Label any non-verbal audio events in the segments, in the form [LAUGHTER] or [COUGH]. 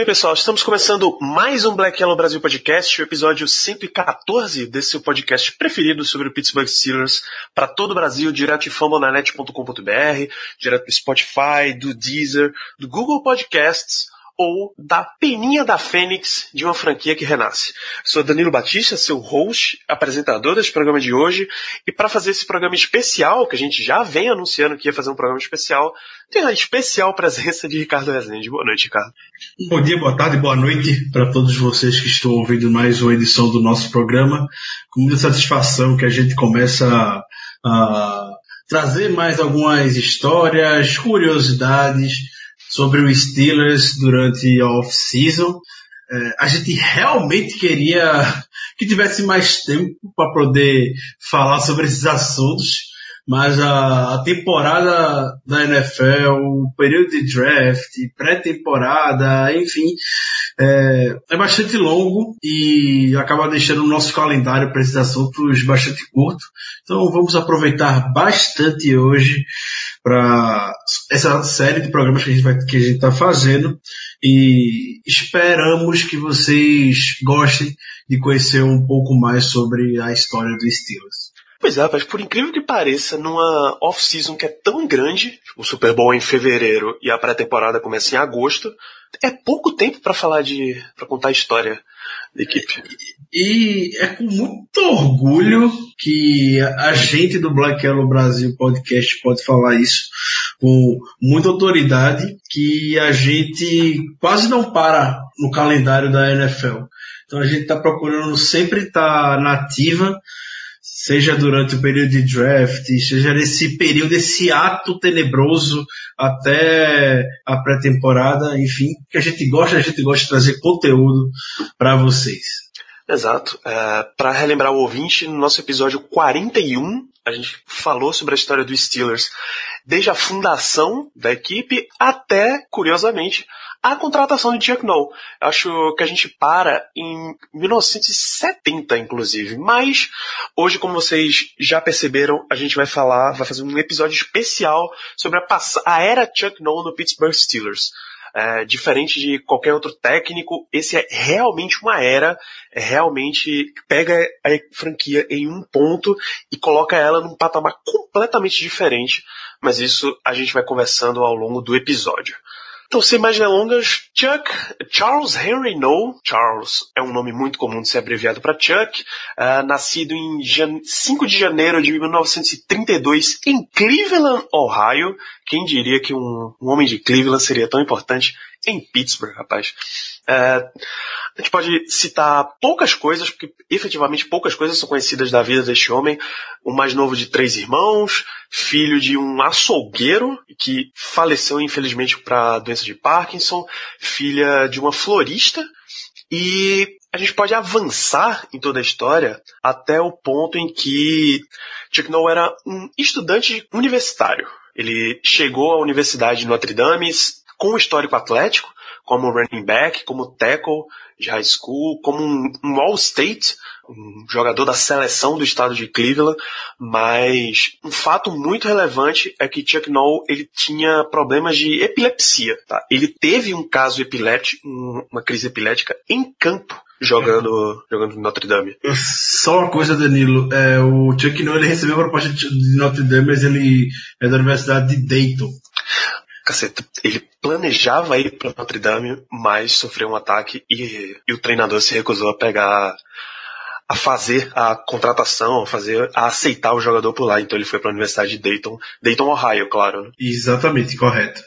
bem, pessoal, estamos começando mais um Black Yellow Brasil Podcast, o episódio 114 desse seu podcast preferido sobre o Pittsburgh Steelers para todo o Brasil, direto de fambonanet.com.br, direto do Spotify, do Deezer, do Google Podcasts ou da peninha da Fênix de uma franquia que renasce. Sou Danilo Batista, seu host, apresentador desse programa de hoje, e para fazer esse programa especial, que a gente já vem anunciando que ia fazer um programa especial, tem a especial presença de Ricardo Rezende. Boa noite, Ricardo. Bom dia, boa tarde, boa noite para todos vocês que estão ouvindo mais uma edição do nosso programa. Com muita satisfação que a gente começa a, a trazer mais algumas histórias, curiosidades sobre o Steelers durante a off-season. É, a gente realmente queria que tivesse mais tempo para poder falar sobre esses assuntos, mas a, a temporada da NFL, o período de draft, pré-temporada, enfim, é, é bastante longo e acaba deixando o nosso calendário para esses assuntos bastante curto. Então vamos aproveitar bastante hoje para essa série de programas que a gente está fazendo e esperamos que vocês gostem de conhecer um pouco mais sobre a história do Steelers. Pois é, mas por incrível que pareça, numa off-season que é tão grande, o Super Bowl é em fevereiro e a pré-temporada começa em agosto, é pouco tempo para falar de, para contar a história da equipe. E é com muito orgulho que a gente do Black Yellow Brasil Podcast pode falar isso com muita autoridade, que a gente quase não para no calendário da NFL. Então a gente está procurando sempre estar tá nativa, seja durante o período de draft, seja nesse período, esse ato tenebroso até a pré-temporada, enfim, que a gente gosta, a gente gosta de trazer conteúdo para vocês. Exato. É, para relembrar o ouvinte, no nosso episódio 41, a gente falou sobre a história dos Steelers, desde a fundação da equipe até, curiosamente, a contratação de Chuck Noll. Acho que a gente para em 1970, inclusive. Mas hoje, como vocês já perceberam, a gente vai falar, vai fazer um episódio especial sobre a, a era Chuck Noll no Pittsburgh Steelers. É, diferente de qualquer outro técnico, esse é realmente uma era, é realmente pega a franquia em um ponto e coloca ela num patamar completamente diferente, mas isso a gente vai conversando ao longo do episódio. Então, sem mais delongas, Chuck, Charles Henry No, Charles é um nome muito comum de ser abreviado para Chuck, uh, nascido em 5 de janeiro de 1932 em Cleveland, Ohio. Quem diria que um, um homem de Cleveland seria tão importante em Pittsburgh, rapaz? Uh, a gente pode citar poucas coisas, porque efetivamente poucas coisas são conhecidas da vida deste homem. O mais novo de três irmãos, filho de um açougueiro que faleceu infelizmente para doença de Parkinson, filha de uma florista e a gente pode avançar em toda a história até o ponto em que Chuck Noll era um estudante universitário. Ele chegou à Universidade de Notre Dame com histórico atlético, como running back, como tackle de high school, como um, um All-State, um jogador da seleção do estado de Cleveland, mas um fato muito relevante é que Chuck Noll ele tinha problemas de epilepsia. Tá? Ele teve um caso epilético, uma crise epilética em campo jogando, [LAUGHS] jogando no Notre Dame. Só uma coisa, Danilo. É, o Chuck Noll ele recebeu a proposta de Notre Dame, mas ele é da Universidade de Dayton. Caceta, ele planejava ir para Notre Dame, mas sofreu um ataque e, e o treinador se recusou a pegar a fazer a contratação, a fazer a aceitar o jogador por lá. Então ele foi para a Universidade de Dayton, Dayton, Ohio, claro. Né? Exatamente, correto.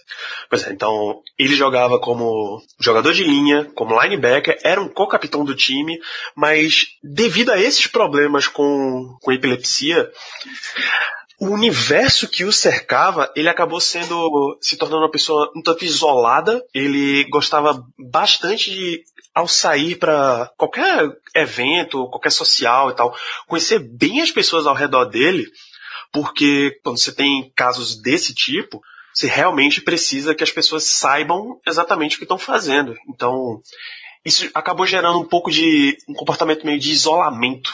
Pois é, então ele jogava como jogador de linha, como linebacker, era um co-capitão do time, mas devido a esses problemas com, com epilepsia, o universo que o cercava, ele acabou sendo se tornando uma pessoa um tanto isolada. Ele gostava bastante de ao sair para qualquer evento, qualquer social e tal, conhecer bem as pessoas ao redor dele, porque quando você tem casos desse tipo, você realmente precisa que as pessoas saibam exatamente o que estão fazendo. Então, isso acabou gerando um pouco de um comportamento meio de isolamento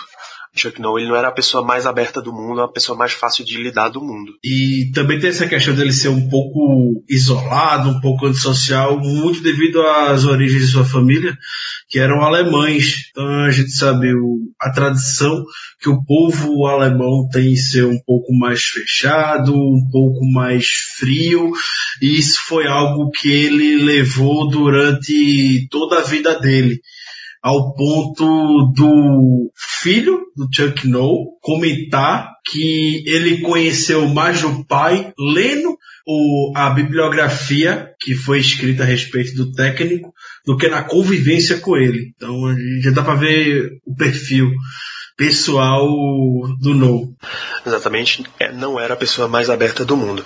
Chuck Noll, ele não era a pessoa mais aberta do mundo, a pessoa mais fácil de lidar do mundo. E também tem essa questão dele ser um pouco isolado, um pouco antissocial, muito devido às origens de sua família, que eram alemães. Então a gente sabe o, a tradição que o povo alemão tem em ser um pouco mais fechado, um pouco mais frio, e isso foi algo que ele levou durante toda a vida dele ao ponto do filho do Chuck Noll comentar que ele conheceu mais o pai lendo o, a bibliografia que foi escrita a respeito do técnico do que na convivência com ele. Então já dá para ver o perfil pessoal do No. Exatamente, é, não era a pessoa mais aberta do mundo.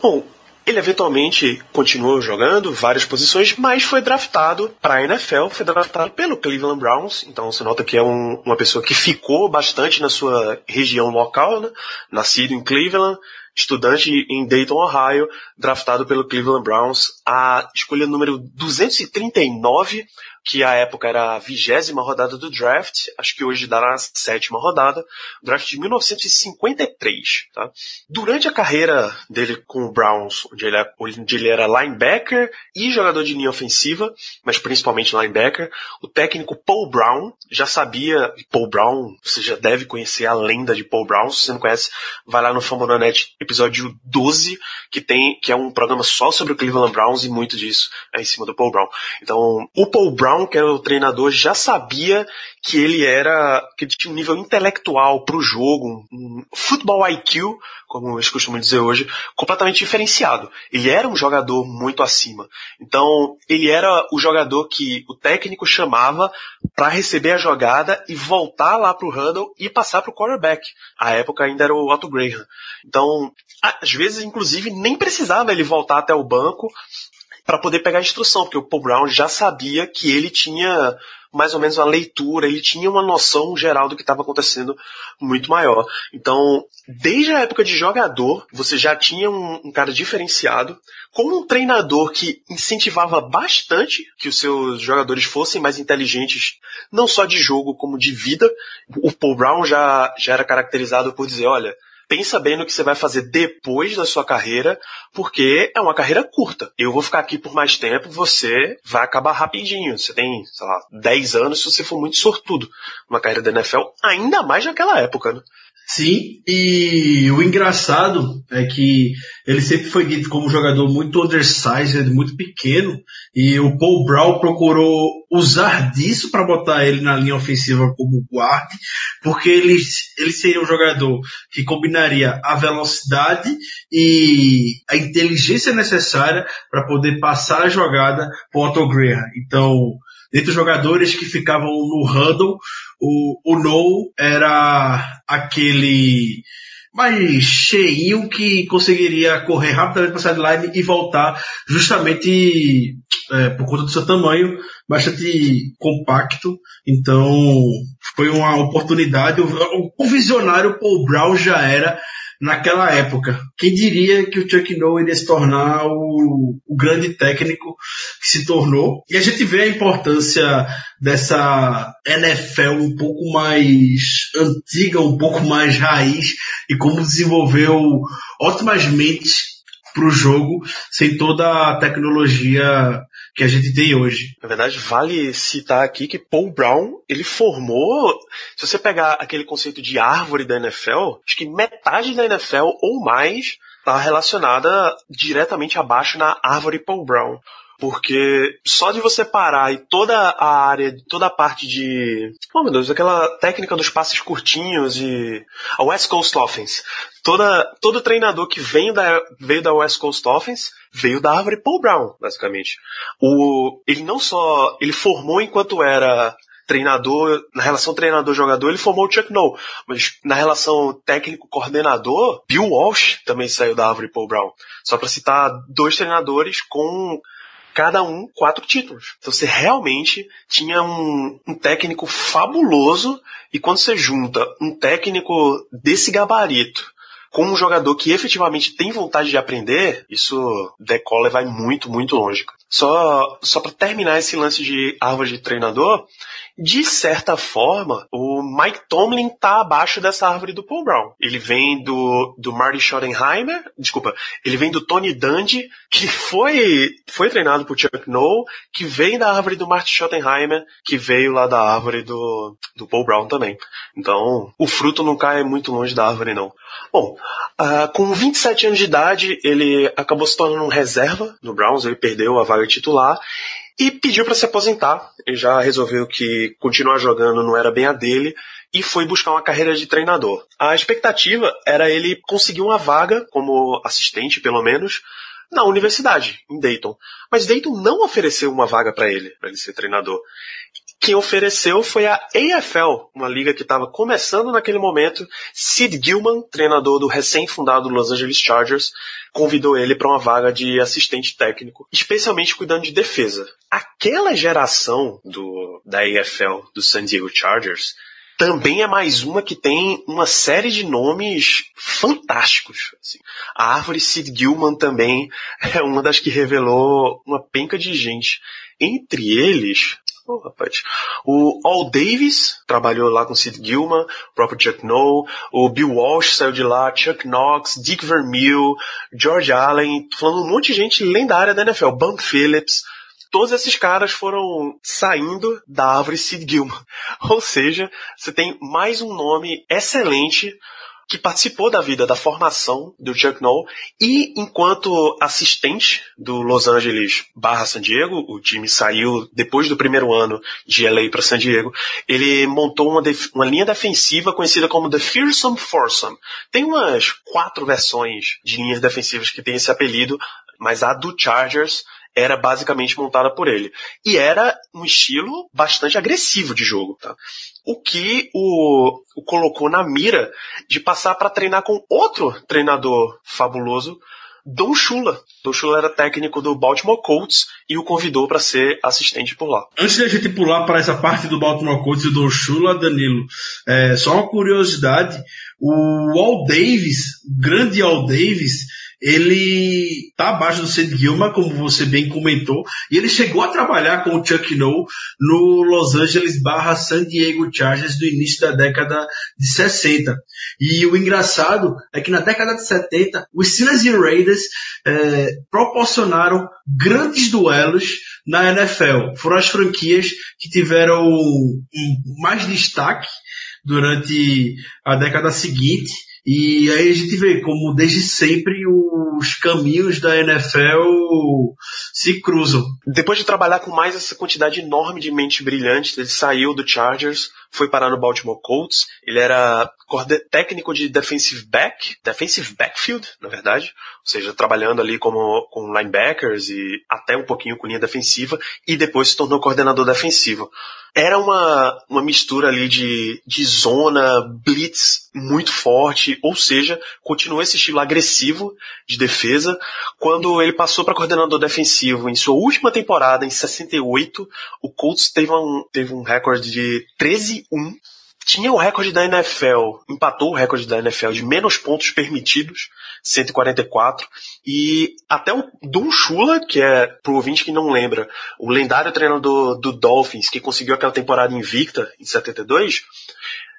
Bom, ele eventualmente continuou jogando várias posições, mas foi draftado para a NFL, foi draftado pelo Cleveland Browns. Então você nota que é um, uma pessoa que ficou bastante na sua região local, né? nascido em Cleveland, estudante em Dayton, Ohio, draftado pelo Cleveland Browns, a escolha número 239 que a época era a vigésima rodada do draft, acho que hoje dará a sétima rodada, draft de 1953. Tá? Durante a carreira dele com o Browns, onde ele, é, onde ele era linebacker e jogador de linha ofensiva, mas principalmente linebacker, o técnico Paul Brown já sabia, Paul Brown, você já deve conhecer a lenda de Paul Brown, se você não conhece, vai lá no Fambonanet episódio 12, que tem, que é um programa só sobre o Cleveland Browns e muito disso é em cima do Paul Brown. Então, o Paul Brown Brown, que era o treinador, já sabia que ele era, que ele tinha um nível intelectual para o jogo, um futebol IQ, como eles costumam dizer hoje, completamente diferenciado. Ele era um jogador muito acima. Então, ele era o jogador que o técnico chamava para receber a jogada e voltar lá para o huddle e passar para o quarterback. A época ainda era o Otto Graham. Então, às vezes, inclusive, nem precisava ele voltar até o banco para poder pegar a instrução, porque o Paul Brown já sabia que ele tinha mais ou menos uma leitura, ele tinha uma noção geral do que estava acontecendo muito maior. Então, desde a época de jogador, você já tinha um, um, cara diferenciado, como um treinador que incentivava bastante que os seus jogadores fossem mais inteligentes, não só de jogo, como de vida. O Paul Brown já, já era caracterizado por dizer, olha, pensa bem no que você vai fazer depois da sua carreira, porque é uma carreira curta. Eu vou ficar aqui por mais tempo, você vai acabar rapidinho. Você tem, sei lá, 10 anos se você for muito sortudo numa carreira da NFL, ainda mais naquela época, né? Sim, e o engraçado é que ele sempre foi dito como um jogador muito undersized, muito pequeno, e o Paul Brown procurou usar disso para botar ele na linha ofensiva como guarde, porque ele, ele seria um jogador que combinaria a velocidade e a inteligência necessária para poder passar a jogada para o Otto Graham. Então, Dentre os jogadores que ficavam no huddle, o, o No era aquele mais cheinho que conseguiria correr rapidamente para sideline e voltar justamente é, por conta do seu tamanho bastante compacto. Então foi uma oportunidade. O, o visionário Paul Brown já era naquela época. Quem diria que o Chuck Noll iria se tornar o, o, grande técnico que se tornou? E a gente vê a importância dessa NFL um pouco mais antiga, um pouco mais raiz e como desenvolveu ótimas mentes para o jogo sem toda a tecnologia que a gente tem hoje. Na verdade, vale citar aqui que Paul Brown, ele formou, se você pegar aquele conceito de árvore da NFL, acho que metade da NFL ou mais está relacionada diretamente abaixo na árvore Paul Brown. Porque só de você parar e toda a área, toda a parte de. Oh meu Deus, aquela técnica dos passes curtinhos e. A West Coast Offense. Toda, todo treinador que vem da, veio da West Coast Offense veio da árvore Paul Brown, basicamente. O, ele não só. Ele formou enquanto era treinador, na relação treinador-jogador, ele formou o Chuck Noll. Mas na relação técnico-coordenador, Bill Walsh também saiu da árvore Paul Brown. Só para citar dois treinadores com cada um quatro títulos. Então você realmente tinha um, um, técnico fabuloso e quando você junta um técnico desse gabarito com um jogador que efetivamente tem vontade de aprender, isso decola e vai muito, muito longe. Só, só para terminar esse lance de árvore de treinador, de certa forma, o Mike Tomlin tá abaixo dessa árvore do Paul Brown. Ele vem do, do Marty Schottenheimer, desculpa, ele vem do Tony Dungy, que foi, foi treinado por Chuck Noll, que vem da árvore do Marty Schottenheimer, que veio lá da árvore do, do Paul Brown também. Então, o fruto não cai muito longe da árvore, não. Bom, uh, com 27 anos de idade, ele acabou se tornando um reserva no Browns, ele perdeu a vaga titular e pediu para se aposentar. Ele já resolveu que continuar jogando não era bem a dele e foi buscar uma carreira de treinador. A expectativa era ele conseguir uma vaga como assistente, pelo menos, na universidade, em Dayton. Mas Dayton não ofereceu uma vaga para ele, para ele ser treinador. Quem ofereceu foi a AFL, uma liga que estava começando naquele momento. Sid Gilman, treinador do recém-fundado Los Angeles Chargers, convidou ele para uma vaga de assistente técnico, especialmente cuidando de defesa. Aquela geração do, da AFL, do San Diego Chargers, também é mais uma que tem uma série de nomes fantásticos. Assim. A árvore Sid Gilman também [LAUGHS] é uma das que revelou uma penca de gente. Entre eles, Oh, rapaz. O Al Davis trabalhou lá com Sid Gilman, o próprio Chuck Noll, o Bill Walsh saiu de lá, Chuck Knox, Dick Vermeil, George Allen, falando um monte de gente lendária da NFL, Bump Phillips, todos esses caras foram saindo da árvore Sid Gilman. [LAUGHS] Ou seja, você tem mais um nome excelente que participou da vida da formação do Chuck Noll e enquanto assistente do Los Angeles barra San Diego, o time saiu depois do primeiro ano de LA para San Diego, ele montou uma, uma linha defensiva conhecida como The Fearsome Foursome. Tem umas quatro versões de linhas defensivas que tem esse apelido, mas a do Chargers era basicamente montada por ele. E era um estilo bastante agressivo de jogo, tá? O que o, o colocou na mira de passar para treinar com outro treinador fabuloso, Don Shula. Don Shula era técnico do Baltimore Colts e o convidou para ser assistente por lá. Antes de a gente pular para essa parte do Baltimore Colts e do Don Shula, Danilo, é, só uma curiosidade, o Al Davis, grande Al Davis, ele tá abaixo do Sid Gilman, como você bem comentou, e ele chegou a trabalhar com o Chuck Noll no Los Angeles barra San Diego Chargers do início da década de 60. E o engraçado é que na década de 70, os Steelers e Raiders é, proporcionaram grandes duelos na NFL. Foram as franquias que tiveram mais destaque durante a década seguinte e aí a gente vê como desde sempre os caminhos da NFL se cruzam. Depois de trabalhar com mais essa quantidade enorme de mente brilhante, ele saiu do Chargers, foi parar no Baltimore Colts. Ele era técnico de defensive back, defensive backfield, na verdade, ou seja, trabalhando ali como com linebackers e até um pouquinho com linha defensiva, e depois se tornou coordenador defensivo era uma, uma mistura ali de, de zona, blitz muito forte, ou seja, continuou esse estilo agressivo de defesa. Quando ele passou para coordenador defensivo em sua última temporada, em 68, o Colts teve um, teve um recorde de 13-1 tinha o recorde da NFL, empatou o recorde da NFL de menos pontos permitidos, 144, e até o Dum Shula, que é, pro ouvinte que não lembra, o lendário treinador do Dolphins, que conseguiu aquela temporada invicta em 72,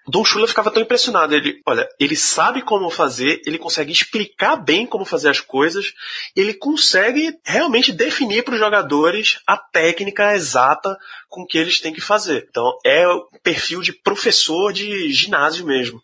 Don Shula ficava tão impressionado. Ele, olha, ele sabe como fazer, ele consegue explicar bem como fazer as coisas, ele consegue realmente definir para os jogadores a técnica exata com que eles têm que fazer. Então, é o perfil de professor de ginásio mesmo.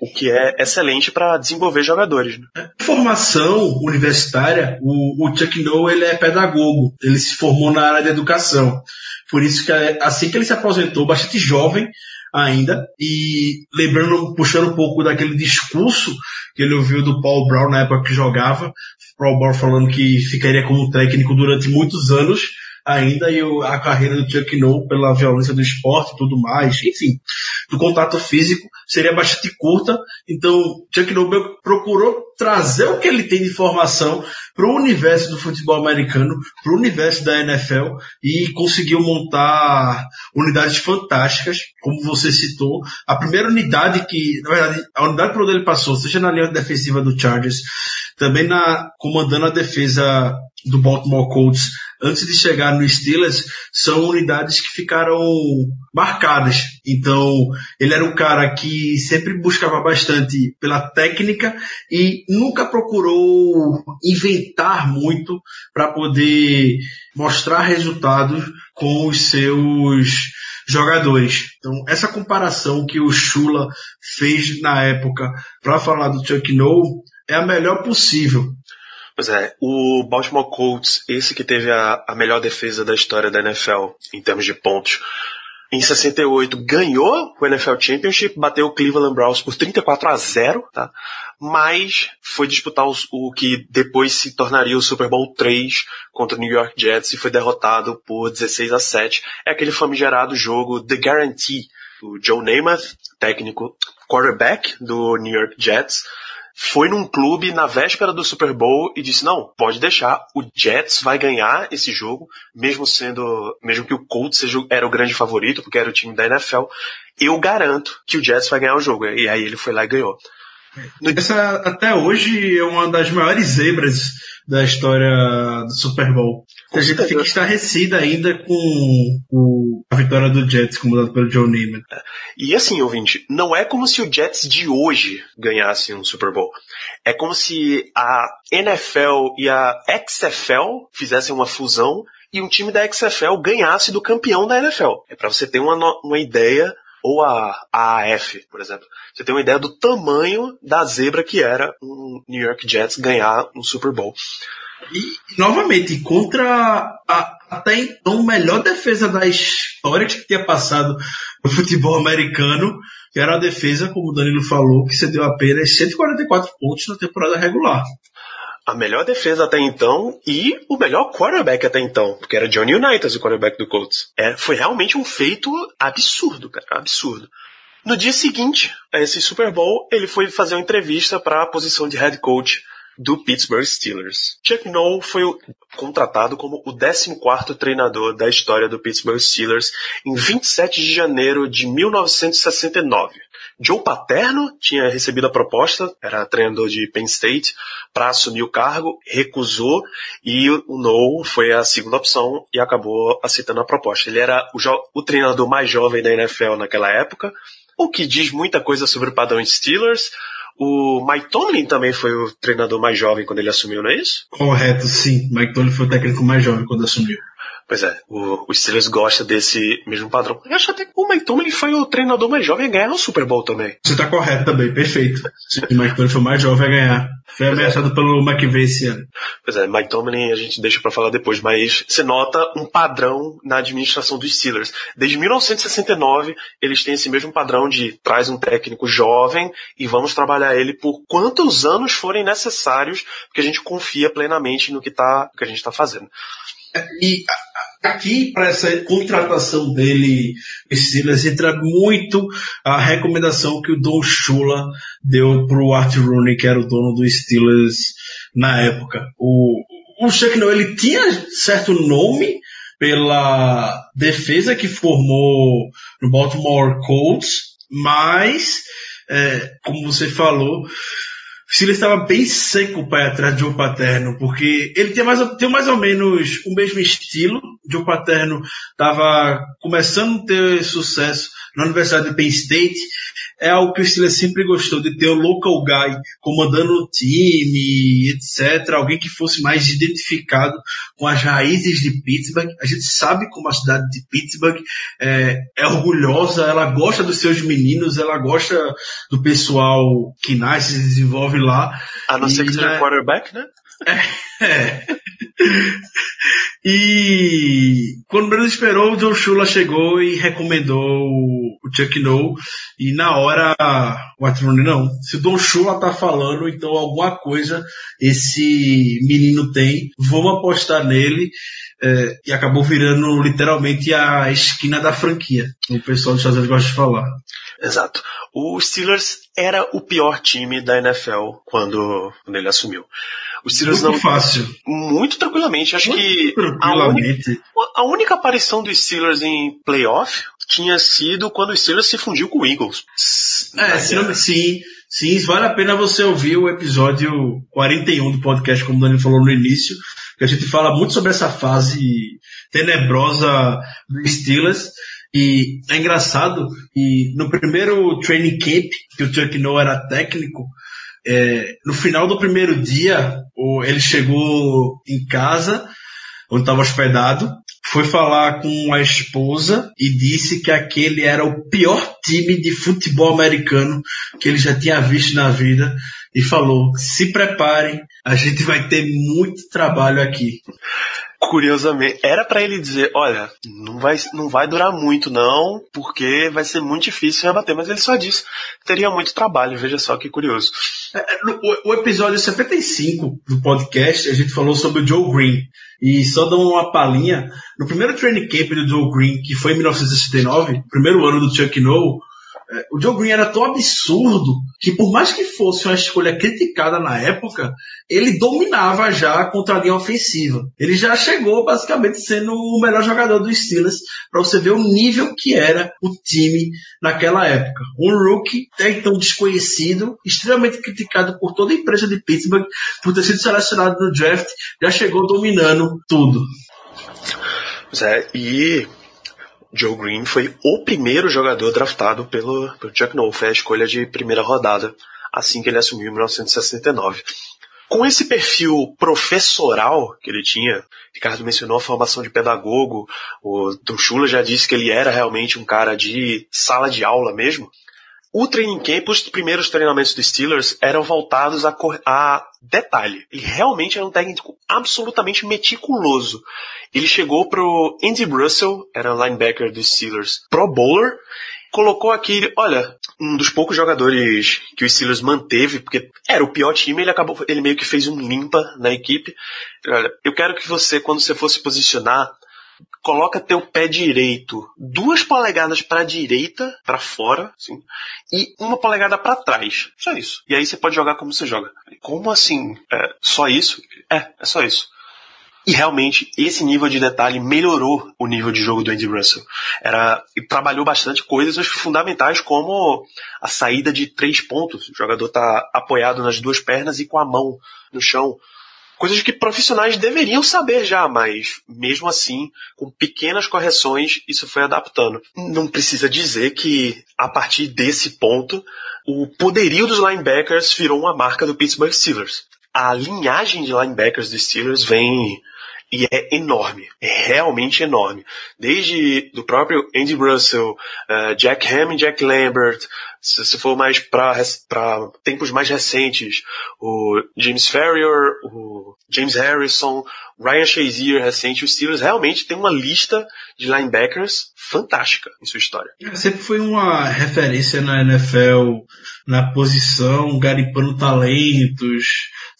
O que é excelente para desenvolver jogadores. Né? Formação universitária, o, o Chuck Noll ele é pedagogo. Ele se formou na área da educação. Por isso que assim que ele se aposentou, bastante jovem, ainda. E lembrando, puxando um pouco daquele discurso que ele ouviu do Paul Brown na época que jogava, Paul Brown falando que ficaria como técnico durante muitos anos ainda e a carreira do Chuck Noll pela violência do esporte e tudo mais, enfim, do contato físico seria bastante curta. Então, Chuck Noll procurou trazer o que ele tem de informação para o universo do futebol americano, para o universo da NFL e conseguiu montar unidades fantásticas, como você citou. A primeira unidade que, na verdade, a unidade por onde ele passou, seja na linha defensiva do Chargers, também na comandando a defesa do Baltimore Colts antes de chegar no Steelers são unidades que ficaram marcadas. Então, ele era um cara que sempre buscava bastante pela técnica e nunca procurou inventar muito para poder mostrar resultados com os seus jogadores. Então, essa comparação que o Shula fez na época para falar do Chuck Noll é a melhor possível. Pois é, o Baltimore Colts, esse que teve a, a melhor defesa da história da NFL em termos de pontos, em 68 ganhou o NFL Championship, bateu o Cleveland Browns por 34 a 0, tá? Mas foi disputar o que depois se tornaria o Super Bowl 3 contra o New York Jets e foi derrotado por 16 a 7. É aquele famigerado jogo The Guarantee. O Joe Namath, técnico quarterback do New York Jets, foi num clube na véspera do Super Bowl e disse: não, pode deixar, o Jets vai ganhar esse jogo, mesmo sendo, mesmo que o Colts seja, era o grande favorito, porque era o time da NFL, eu garanto que o Jets vai ganhar o jogo. E aí ele foi lá e ganhou. Essa até hoje é uma das maiores zebras da história do Super Bowl. A gente fica estarrecida ainda com o, a vitória do Jets comandado pelo Joe Namath. E assim, ouvinte, não é como se o Jets de hoje ganhasse um Super Bowl. É como se a NFL e a XFL fizessem uma fusão e um time da XFL ganhasse do campeão da NFL. É para você ter uma, uma ideia ou a AAF, por exemplo. Você tem uma ideia do tamanho da zebra que era um New York Jets ganhar um Super Bowl. E, novamente, contra a, até então melhor defesa da história que tinha passado no futebol americano, que era a defesa, como o Danilo falou, que cedeu apenas 144 pontos na temporada regular a melhor defesa até então e o melhor quarterback até então, porque era Johnny Unitas o quarterback do Colts. É, foi realmente um feito absurdo, cara, absurdo. No dia seguinte a esse Super Bowl, ele foi fazer uma entrevista para a posição de head coach do Pittsburgh Steelers. Chuck Noll foi contratado como o 14º treinador da história do Pittsburgh Steelers em 27 de janeiro de 1969. Joe Paterno tinha recebido a proposta, era treinador de Penn State, para assumir o cargo, recusou e o No foi a segunda opção e acabou aceitando a proposta. Ele era o, o treinador mais jovem da NFL naquela época, o que diz muita coisa sobre o padrão Steelers. O Mike Tomlin também foi o treinador mais jovem quando ele assumiu, não é isso? Correto, sim. Mike Tomlin foi o técnico mais jovem quando assumiu. Pois é, o, o Steelers gosta desse mesmo padrão. Eu acho até que o Mike Tomlin foi o treinador mais jovem a ganhar o Super Bowl também. Você tá correto também, perfeito. o Mike Tomlin foi o mais jovem a ganhar. Foi pois é. ameaçado é. pelo McVay esse ano. Pois é, Mike Tomlin a gente deixa para falar depois, mas você nota um padrão na administração dos Steelers. Desde 1969, eles têm esse mesmo padrão de traz um técnico jovem e vamos trabalhar ele por quantos anos forem necessários, porque a gente confia plenamente no que, tá, no que a gente está fazendo. E aqui, para essa contratação dele, Steelers, entra muito a recomendação que o Don Shula deu para o Art Rooney, que era o dono do Steelers na época. O, o Chuck Noll, ele tinha certo nome pela defesa que formou no Baltimore Colts, mas, é, como você falou, Steelers estava bem seco para atrás de Joe Paterno, porque ele tem mais, tem mais ou menos o mesmo estilo. Joe Paterno estava começando a ter sucesso na Universidade de Penn State é algo que o Steelers sempre gostou, de ter o local guy comandando o time, etc. Alguém que fosse mais identificado com as raízes de Pittsburgh. A gente sabe como a cidade de Pittsburgh é, é orgulhosa, ela gosta dos seus meninos, ela gosta do pessoal que nasce e se desenvolve lá. A não ser que seja né, quarterback, né? É. E quando menos esperou, o John Shula chegou e recomendou o Chuck No. E na hora, o Atrone, não. Se o Don Shula tá falando, então alguma coisa esse menino tem. Vamos apostar nele. É, e acabou virando literalmente a esquina da franquia. O pessoal dos Estados Unidos gosta de falar. Exato. O Steelers era o pior time da NFL quando, quando ele assumiu. O Steelers Muito não. fácil. Muito tranquilamente. Acho Muito que a única, tranquilamente. a única aparição do Steelers em playoff tinha sido quando o Steelers se fundiu com o Eagles. É, se não- sim, sim, vale a pena você ouvir o episódio 41 do podcast, como o Dani falou no início, que a gente fala muito sobre essa fase tenebrosa do Steelers. E é engraçado, e no primeiro training camp, que o Chuck Noll era técnico, é, no final do primeiro dia, ele chegou em casa, onde estava hospedado, foi falar com a esposa e disse que aquele era o pior time de futebol americano que ele já tinha visto na vida e falou: se preparem, a gente vai ter muito trabalho aqui. Curiosamente, era pra ele dizer, olha, não vai, não vai durar muito não, porque vai ser muito difícil rebater, mas ele só disse teria muito trabalho, veja só que curioso. É, no- O, o episódio 75 do podcast, a gente falou sobre o Joe Green. E só dando uma palhinha, no primeiro training camp do Joe Green, que foi em 1969, primeiro ano do Chuck Noll, é, o Joe Green era tão absurdo que por mais que fosse uma escolha criticada na época, ele dominava já contra a linha ofensiva. Ele já chegou basicamente sendo o melhor jogador dos Steelers, para você ver o nível que era o time naquela época. Um rookie até então desconhecido, extremamente criticado por toda a imprensa de Pittsburgh por ter sido selecionado no draft, já chegou dominando tudo. Pois é, e Joe Green foi o primeiro jogador draftado pelo, pelo Chuck Noll, foi a escolha de primeira rodada, assim que ele assumiu em 1969. Com esse perfil professoral que ele tinha, Ricardo mencionou a formação de pedagogo, o Don Shula já disse que ele era realmente um cara de sala de aula mesmo. O training camp, os primeiros treinamentos dos Steelers eram voltados a, a detalhe. Ele realmente era um técnico absolutamente meticuloso. Ele chegou pro Andy Russell, era linebacker dos Steelers, pro bowler, colocou aquele, olha, um dos poucos jogadores que o Steelers manteve, porque era o pior time, ele acabou, ele meio que fez um limpa na equipe. Olha, eu quero que você, quando você for se posicionar, coloca teu pé direito duas polegadas para direita, para fora, assim, e uma polegada para trás. Só isso. E aí você pode jogar como você joga. Como assim? É, só isso? É, é só isso. E realmente, esse nível de detalhe melhorou o nível de jogo do Andy Russell. Era, e trabalhou bastante coisas fundamentais como a saída de três pontos. O jogador tá apoiado nas duas pernas e com a mão no chão. Coisas que profissionais deveriam saber já, mas mesmo assim, com pequenas correções, isso foi adaptando. Não precisa dizer que, a partir desse ponto, o poderio dos linebackers virou uma marca do Pittsburgh Steelers. A linhagem de linebackers dos Steelers vem e é enorme, é realmente enorme. Desde do próprio Andy Russell, uh, Jack Ham e Jack Lambert, se você for mais para tempos mais recentes, o James Ferrier, o James Harrison, Ryan Shazier recente, os Steelers realmente tem uma lista de linebackers fantástica em sua história. Sempre foi uma referência na NFL, na posição, garimpando talentos,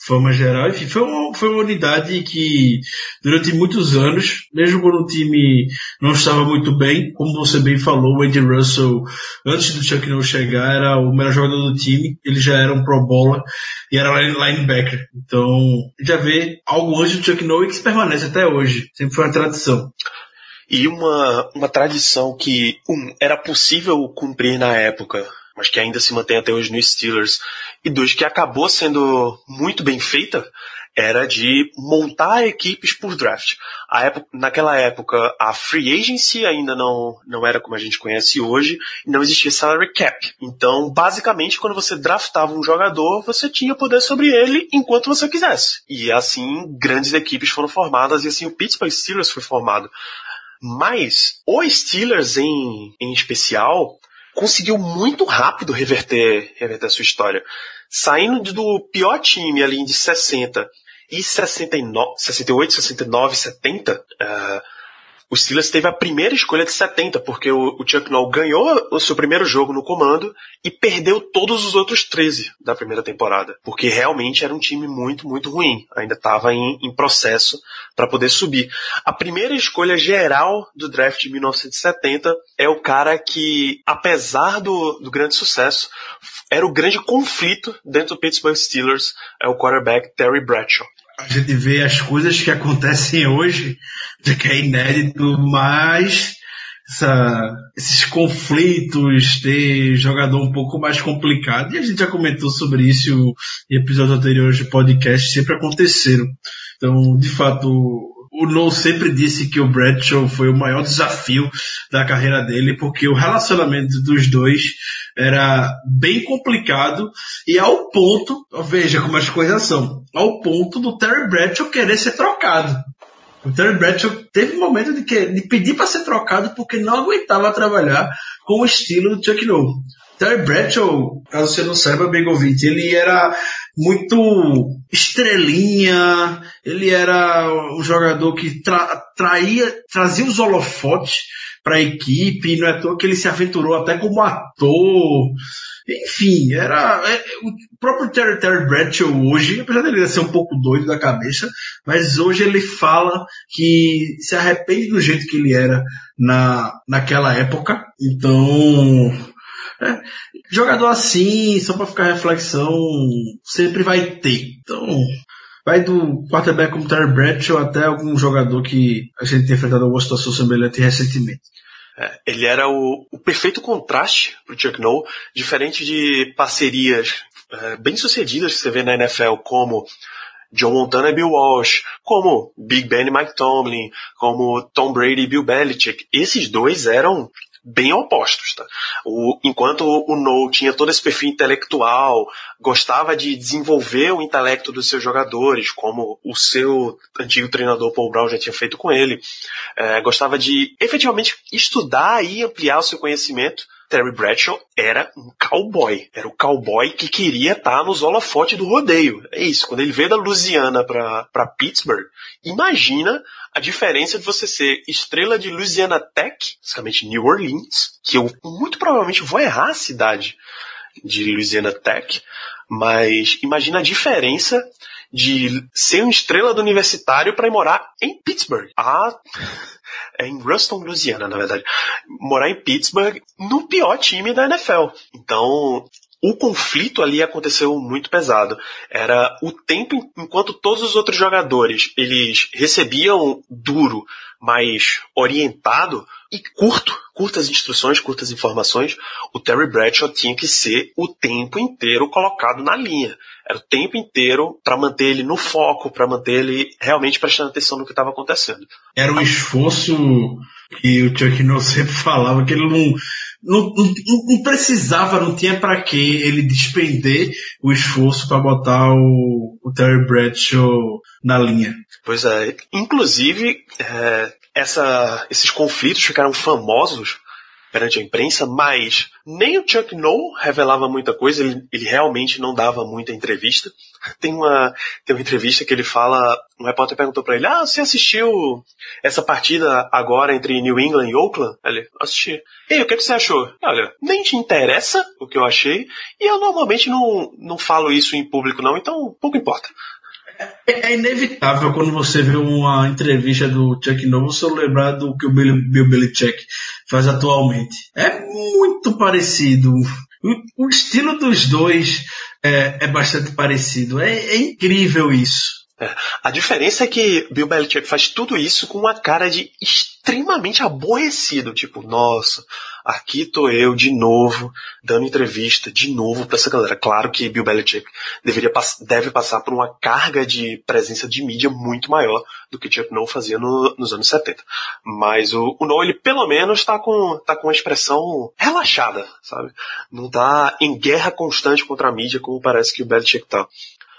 forma geral. Enfim, foi uma, foi uma unidade que durante muitos anos, mesmo quando o time não estava muito bem, como você bem falou, o Andy Russell, antes do Chuck Noll chegar, era o melhor jogador do time, ele já era um pro bola e era linebacker. Então, já vê algo antes do Chuck Noll que permanece até hoje. Sempre foi uma tradição. E uma, uma tradição que, um, era possível cumprir na época, mas que ainda se mantém até hoje nos Steelers, e dois, que acabou sendo muito bem feita, era de montar equipes por draft. Época, naquela época, a free agency ainda não, não era como a gente conhece hoje, não existia salary cap. Então, basicamente, quando você draftava um jogador, você tinha poder sobre ele enquanto você quisesse. E assim, grandes equipes foram formadas, e assim, o Pittsburgh Steelers foi formado. Mas o Steelers em, em especial conseguiu muito rápido reverter, reverter a sua história. Saindo do pior time ali de 60 e 69, 68, 69, 70, uh, o Steelers teve a primeira escolha de 70, porque o, o Chuck Noll ganhou o seu primeiro jogo no comando e perdeu todos os outros 13 da primeira temporada, porque realmente era um time muito, muito ruim. Ainda estava em, em, processo para poder subir. A primeira escolha geral do draft de 1970 é o cara que, apesar do, do grande sucesso, era o grande conflito dentro do Pittsburgh Steelers, é o quarterback Terry Bradshaw a gente vê as coisas que acontecem hoje, de que é inédito, mas essa, esses conflitos, ter jogador um pouco mais complicado, e a gente já comentou sobre isso em episódios anteriores de podcast, sempre aconteceram. Então, de fato, o No sempre disse que o Bradshaw foi o maior desafio da carreira dele, porque o relacionamento dos dois era bem complicado e ao ponto, veja como as coisas são, ao ponto do Terry Bradshaw querer ser trocado. O Terry Bradshaw teve um momento de, que, de pedir para ser trocado porque não aguentava trabalhar com o estilo do Chuck Noll. Terry Bradshaw, caso você não saiba, bem ouvinte, ele era muito estrelinha, ele era um jogador que tra traía, trazia os holofotes para a equipe, não é à toa que ele se aventurou até como ator. Enfim, era é, o próprio Terry, Terry Bradshaw hoje, apesar dele ser um pouco doido da cabeça, mas hoje ele fala que se arrepende do jeito que ele era na, naquela época. Então, é, jogador assim, só para ficar reflexão, sempre vai ter. Então, vai do quarterback como Terry Bradshaw até algum jogador que a gente tem enfrentado alguma situação semelhante recentemente. É, ele era o, o perfeito contraste para o Chuck Noll, diferente de parcerias é, bem sucedidas que você vê na NFL, como John Montana e Bill Walsh, como Big Ben e Mike Tomlin, como Tom Brady e Bill Belichick. Esses dois eram bem opostos, tá? O, enquanto o No tinha todo esse perfil intelectual, gostava de desenvolver o intelecto dos seus jogadores, como o seu antigo treinador Paul Brown já tinha feito com ele, é, gostava de efetivamente estudar e ampliar o seu conhecimento. Terry Bradshaw era um cowboy. Era o cowboy que queria estar nos holofotes do rodeio. É isso. Quando ele veio da Louisiana para Pittsburgh, imagina a diferença de você ser estrela de Louisiana Tech, basicamente New Orleans, que eu muito provavelmente vou errar a cidade de Louisiana Tech, mas imagina a diferença de ser uma estrela do universitário para ir morar em Pittsburgh. Ah, é em Ruston, Louisiana, na verdade. Morar em Pittsburgh no pior time da NFL. Então, o conflito ali aconteceu muito pesado. Era o tempo enquanto todos os outros jogadores eles recebiam duro, mas orientado e curto, curtas instruções, curtas informações, o Terry Bradshaw tinha que ser o tempo inteiro colocado na linha. Era o tempo inteiro para manter ele no foco, para manter ele realmente prestando atenção no que estava acontecendo. Era um esforço que o Chuck Norris sempre falava que ele não não, não, não, precisava, não tinha para que ele despender o esforço para botar o, o, Terry Bradshaw na linha. Pois é. Inclusive, é, essa, esses conflitos ficaram famosos perante a imprensa, mas nem o Chuck Noll revelava muita coisa, ele, ele realmente não dava muita entrevista. Tem uma, tem uma entrevista que ele fala, um repórter perguntou para ele, ah, você assistiu essa partida agora entre New England e Oakland? Ele, assisti. E o que, que você achou? Olha, nem te interessa o que eu achei, e eu normalmente não, não falo isso em público não, então pouco importa. É, é inevitável quando você vê uma entrevista do Chuck Norris você lembrar do que o Bill, Bill Belichick faz atualmente. É muito parecido. O, estilo dos dois é, é bastante parecido. É, é incrível isso. É. A diferença é que Bill Belichick faz tudo isso com uma cara de extremamente aborrecido. Tipo, nossa, aqui tô eu de novo, dando entrevista de novo pra essa galera. Claro que Bill Belichick deveria, deve passar por uma carga de presença de mídia muito maior do que Chuck Noll fazia no, nos anos 70. Mas o, o ele pelo menos tá com, tá com uma expressão relaxada, sabe? Não tá em guerra constante contra a mídia como parece que o Belichick tá.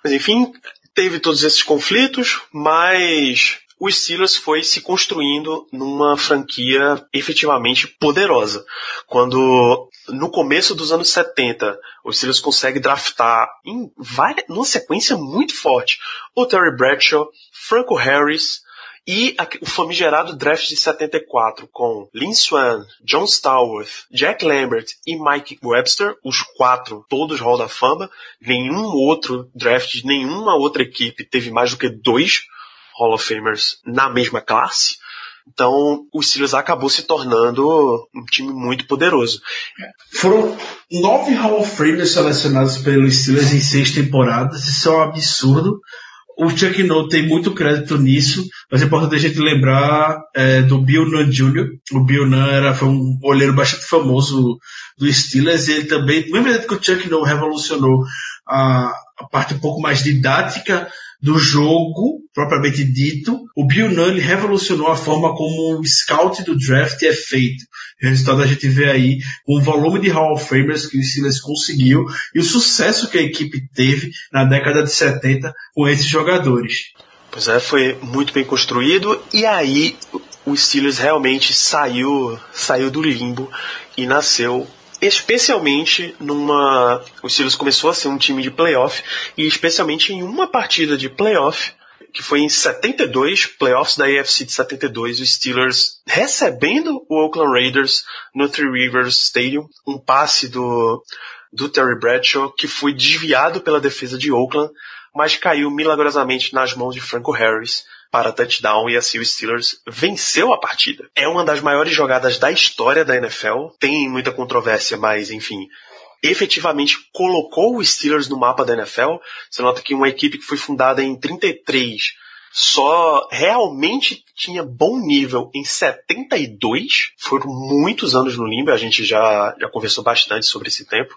Mas enfim, teve todos esses conflitos, mas o Steelers foi se construindo numa franquia efetivamente poderosa. Quando no começo dos anos 70, os Steelers conseguem draftar em várias, numa sequência muito forte o Terry Bradshaw, Franco Harris, e o famigerado draft de 74 com Lynn Swan, John Stallworth, Jack Lambert e Mike Webster, os quatro, todos Hall da Fama. Nenhum outro draft nenhuma outra equipe teve mais do que dois Hall of Famers na mesma classe. Então, o Steelers acabou se tornando um time muito poderoso. Foram nove Hall of Famers selecionados pelo Steelers em seis temporadas. Isso é um absurdo o Chuck Noll tem muito crédito nisso, mas é importante a gente lembrar é, do Bill Nunn Jr. O Bill Nunn era, foi um olheiro bastante famoso do Steelers e ele também, lembra que o Chuck Noll revolucionou a, a parte um pouco mais didática do jogo, propriamente dito, o Bill Nunn revolucionou a forma como o scout do draft é feito. O resultado a gente vê aí com o volume de Hall of Famers que o Steelers conseguiu e o sucesso que a equipe teve na década de 70 com esses jogadores. Pois é, foi muito bem construído e aí o Steelers realmente saiu, saiu do limbo e nasceu especialmente numa. O Steelers começou a ser um time de playoff, e especialmente em uma partida de playoff, que foi em 72, playoffs da AFC de 72, os Steelers recebendo o Oakland Raiders no Three Rivers Stadium, um passe do, do Terry Bradshaw que foi desviado pela defesa de Oakland, mas caiu milagrosamente nas mãos de Franco Harris para touchdown e assim o Steelers venceu a partida. É uma das maiores jogadas da história da NFL. Tem muita controvérsia, mas enfim, efetivamente colocou o Steelers no mapa da NFL. Você nota que uma equipe que foi fundada em 33 só realmente tinha bom nível em 72. Foram muitos anos no limbo, a gente já, já conversou bastante sobre esse tempo.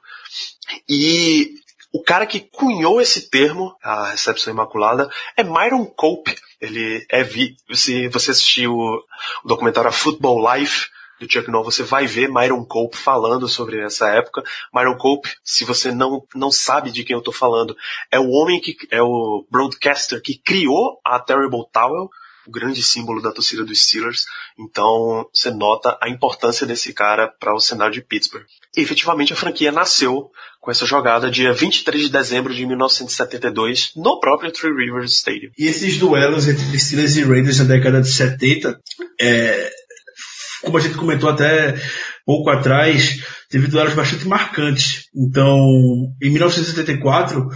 E o cara que cunhou esse termo, a recepção imaculada, é Myron Cope. Ele é vi, se você assistiu o, documentário Football Life do Chuck Noll, você vai ver Myron Cope falando sobre essa época. Myron Cope, se você não, não sabe de quem eu tô falando, é o homem que é o broadcaster que criou a Terrible Towel, o grande símbolo da torcida dos Steelers. Então, você nota a importância desse cara para o cenário de Pittsburgh. E, efetivamente, a franquia nasceu com essa jogada dia 23 de dezembro de 1972 no próprio Three Rivers Stadium. E esses duelos entre Steelers e Raiders na década de 70, é, como a gente comentou até pouco atrás, teve duelos bastante marcantes. Então, em 1974,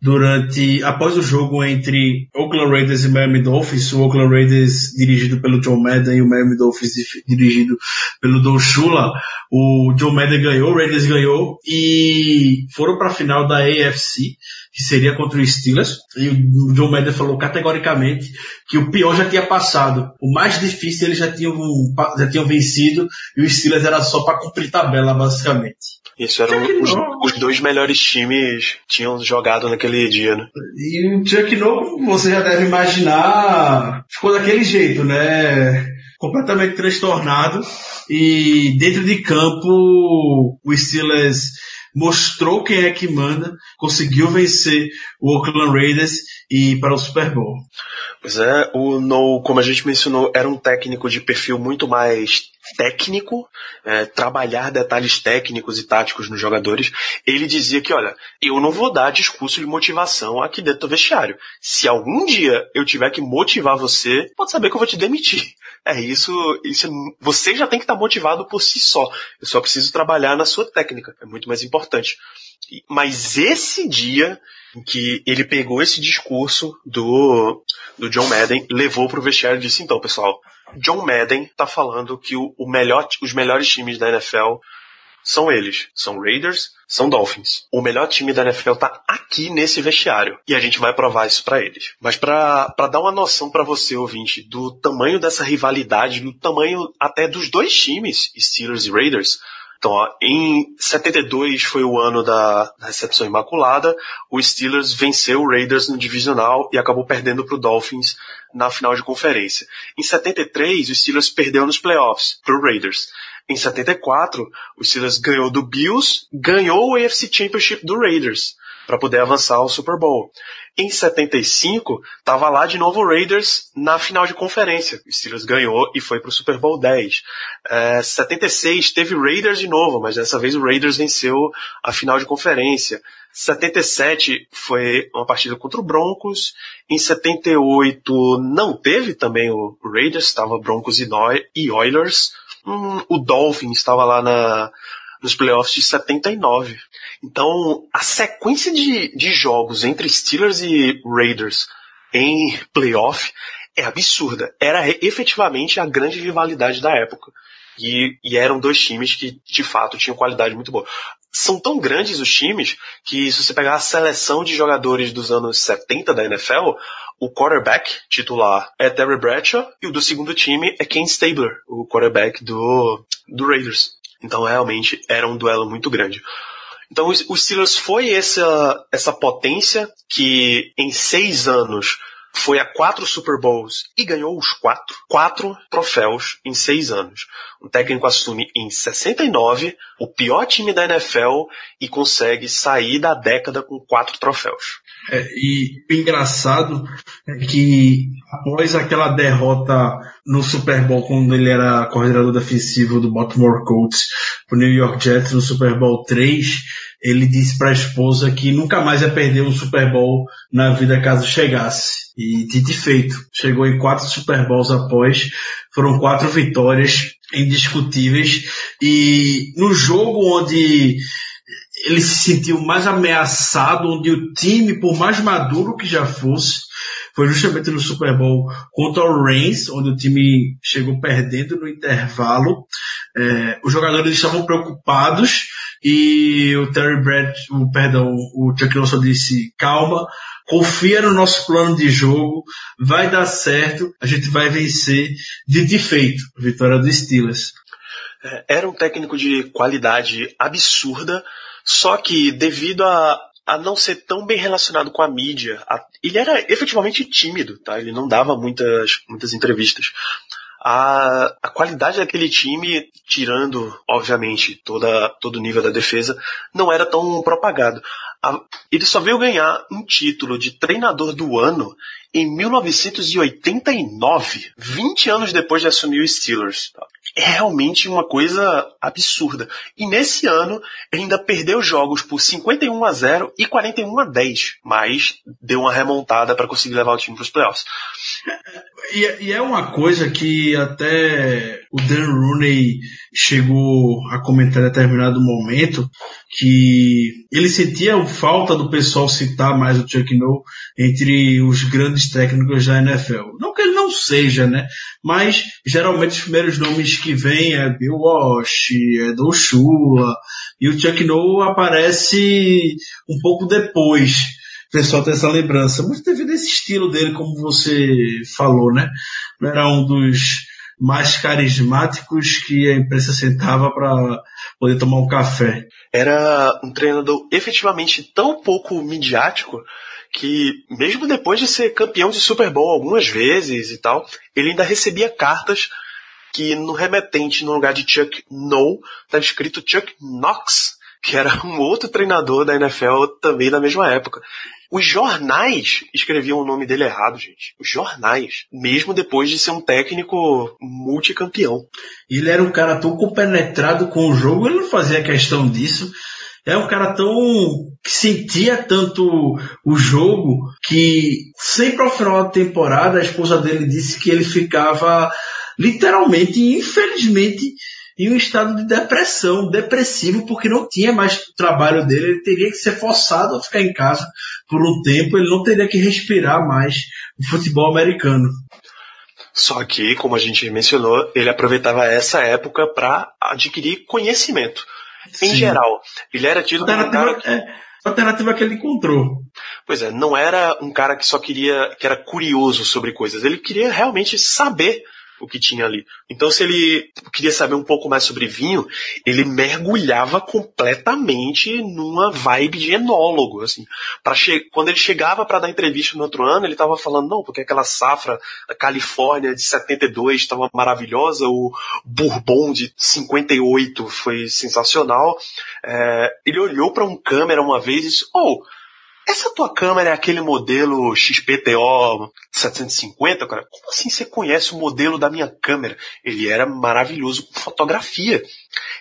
durante após o jogo entre Oakland Raiders e Miami Dolphins, o Oakland Raiders dirigido pelo John Madden e o Miami Dolphins dirigido pelo Don Shula, o John Madden ganhou, o Raiders ganhou e foram para a final da AFC que seria contra o Steelers, e o John Madden falou categoricamente que o pior já tinha passado, o mais difícil eles já tinham, já tinham vencido, e o Steelers era só para cumprir tabela, basicamente. Isso eram os, os, dois melhores times tinham jogado naquele dia, né? E o Chuck Novo, você já deve imaginar, ficou daquele jeito, né? Completamente transtornado. E dentro de campo, o Steelers mostrou quem é que manda, conseguiu vencer o Oakland Raiders e ir para o Super Bowl. Pois é, o No, como a gente mencionou, era um técnico de perfil muito mais técnico, é, trabalhar detalhes técnicos e táticos nos jogadores. Ele dizia que, olha, eu não vou dar discurso de motivação aqui dentro do vestiário. Se algum dia eu tiver que motivar você, pode saber que eu vou te demitir. [LAUGHS] É isso, isso você já tem que estar motivado por si só. Eu só preciso trabalhar na sua técnica, é muito mais importante. Mas esse dia em que ele pegou esse discurso do, do John Madden, levou para o vestiário e disse: então, pessoal, John Madden está falando que o, o melhor, os melhores times da NFL são eles. São Raiders, são Dolphins. O melhor time da NFL tá aqui nesse vestiário. E a gente vai provar isso para eles. Mas para dar uma noção para você, ouvinte, do tamanho dessa rivalidade, do tamanho até dos dois times, Steelers e Raiders, então, ó, em 72 foi o ano da, da, recepção imaculada. O Steelers venceu o Raiders no divisional e acabou perdendo para o Dolphins na final de conferência. Em 73, o Steelers perdeu nos playoffs para o Raiders. Em 74, o Steelers ganhou do Bills, ganhou o AFC Championship do Raiders. para poder avançar ao Super Bowl. Em 75, tava lá de novo o Raiders na final de conferência. O Steelers ganhou e foi pro Super Bowl 10. É, 76 teve Raiders de novo, mas dessa vez o Raiders venceu a final de conferência. 77 foi uma partida contra o Broncos. Em 78 não teve também o Raiders, estava Broncos e Oilers. Hum, o Dolphins estava lá na, nos playoffs de 79. Então, a sequência de, de jogos entre Steelers e Raiders em playoff é absurda. Era efetivamente a grande rivalidade da época. E, e, eram dois times que, de fato, tinham qualidade muito boa. São tão grandes os times que, se você pegar a seleção de jogadores dos anos 70 da NFL, o quarterback titular é Terry Bradshaw e o do segundo time é Ken Stabler, o quarterback do, do Raiders. Então, realmente, era um duelo muito grande. Então, o Steelers foi essa, essa potência que, em seis anos, foi a quatro Super Bowls e ganhou os quatro. Quatro troféus em seis anos. Um técnico assume em 69 o pior time da NFL e consegue sair da década com quatro troféus. É, e o engraçado é que após aquela derrota no Super Bowl, quando ele era coordenador defensivo do Baltimore Colts, pro New York Jets no Super Bowl 3, ele disse para a esposa que nunca mais ia perder um Super Bowl na vida caso chegasse. E dito feito, chegou em quatro Super Bowls após, foram quatro vitórias indiscutíveis e no jogo onde ele se sentiu mais ameaçado, onde o time, por mais maduro que já fosse, foi justamente no Super Bowl contra o Reigns, onde o time chegou perdendo no intervalo. É, os jogadores estavam preocupados e o Terry Brad, o, perdão, o Chuck Noll disse, calma, confia no nosso plano de jogo, vai dar certo, a gente vai vencer de defeito. Vitória do Steelers. É, era um técnico de qualidade absurda, só que devido a, a não ser tão bem relacionado com a mídia, a, ele era efetivamente tímido, tá? Ele não dava muitas, muitas entrevistas a, a qualidade daquele time, tirando, obviamente, toda, todo o nível da defesa, não era tão propagado. A, ele só veio ganhar um título de treinador do ano em 1989, 20 anos depois de assumir o Steelers. É realmente uma coisa absurda. E nesse ano ainda perdeu jogos por 51 a 0 e 41 a 10, mas deu uma remontada para conseguir levar o time para os playoffs. E, e, é uma coisa que até o Dan Rooney chegou a comentar em determinado momento que ele sentia falta do pessoal citar mais o Chuck Noll entre os grandes técnicos da NFL. Não que ele não seja, né? Mas geralmente os primeiros nomes que vêm é Bill Walsh, é Don Shula, e o Chuck Noll aparece um pouco depois pessoal tem essa lembrança. Muito devido a esse estilo dele, como você falou, né? Era um dos mais carismáticos que a imprensa sentava para poder tomar um café. Era um treinador efetivamente tão pouco midiático que, mesmo depois de ser campeão de Super Bowl algumas vezes e tal, ele ainda recebia cartas que no remetente, no lugar de Chuck No, estava escrito Chuck Knox, que era um outro treinador da NFL também da mesma época. Os jornais escreviam o nome dele errado, gente. Os jornais. Mesmo depois de ser um técnico multicampeão. Ele era um cara tão compenetrado com o jogo, ele não fazia questão disso. É um cara tão que sentia tanto o jogo que sempre ao final da temporada a esposa dele disse que ele ficava literalmente, infelizmente, em um estado de depressão, depressivo, porque não tinha mais o trabalho dele, ele teria que ser forçado a ficar em casa por um tempo, ele não teria que respirar mais o futebol americano. Só que, como a gente mencionou, ele aproveitava essa época para adquirir conhecimento. Em Sim. geral, ele era tido como um cara que... É, a alternativa que ele encontrou. Pois é, não era um cara que só queria, que era curioso sobre coisas. Ele queria realmente saber o que tinha ali. Então, se ele queria saber um pouco mais sobre vinho, ele mergulhava completamente numa vibe de enólogo, assim. Para quando ele chegava para dar entrevista no outro ano, ele estava falando não, porque aquela safra da Califórnia de 72 estava maravilhosa, o Bourbon de 58 foi sensacional. É, ele olhou para um câmera uma vez e disse: "Oh, essa tua câmera é aquele modelo XPTO 750, cara? Como assim você conhece o modelo da minha câmera? Ele era maravilhoso com fotografia.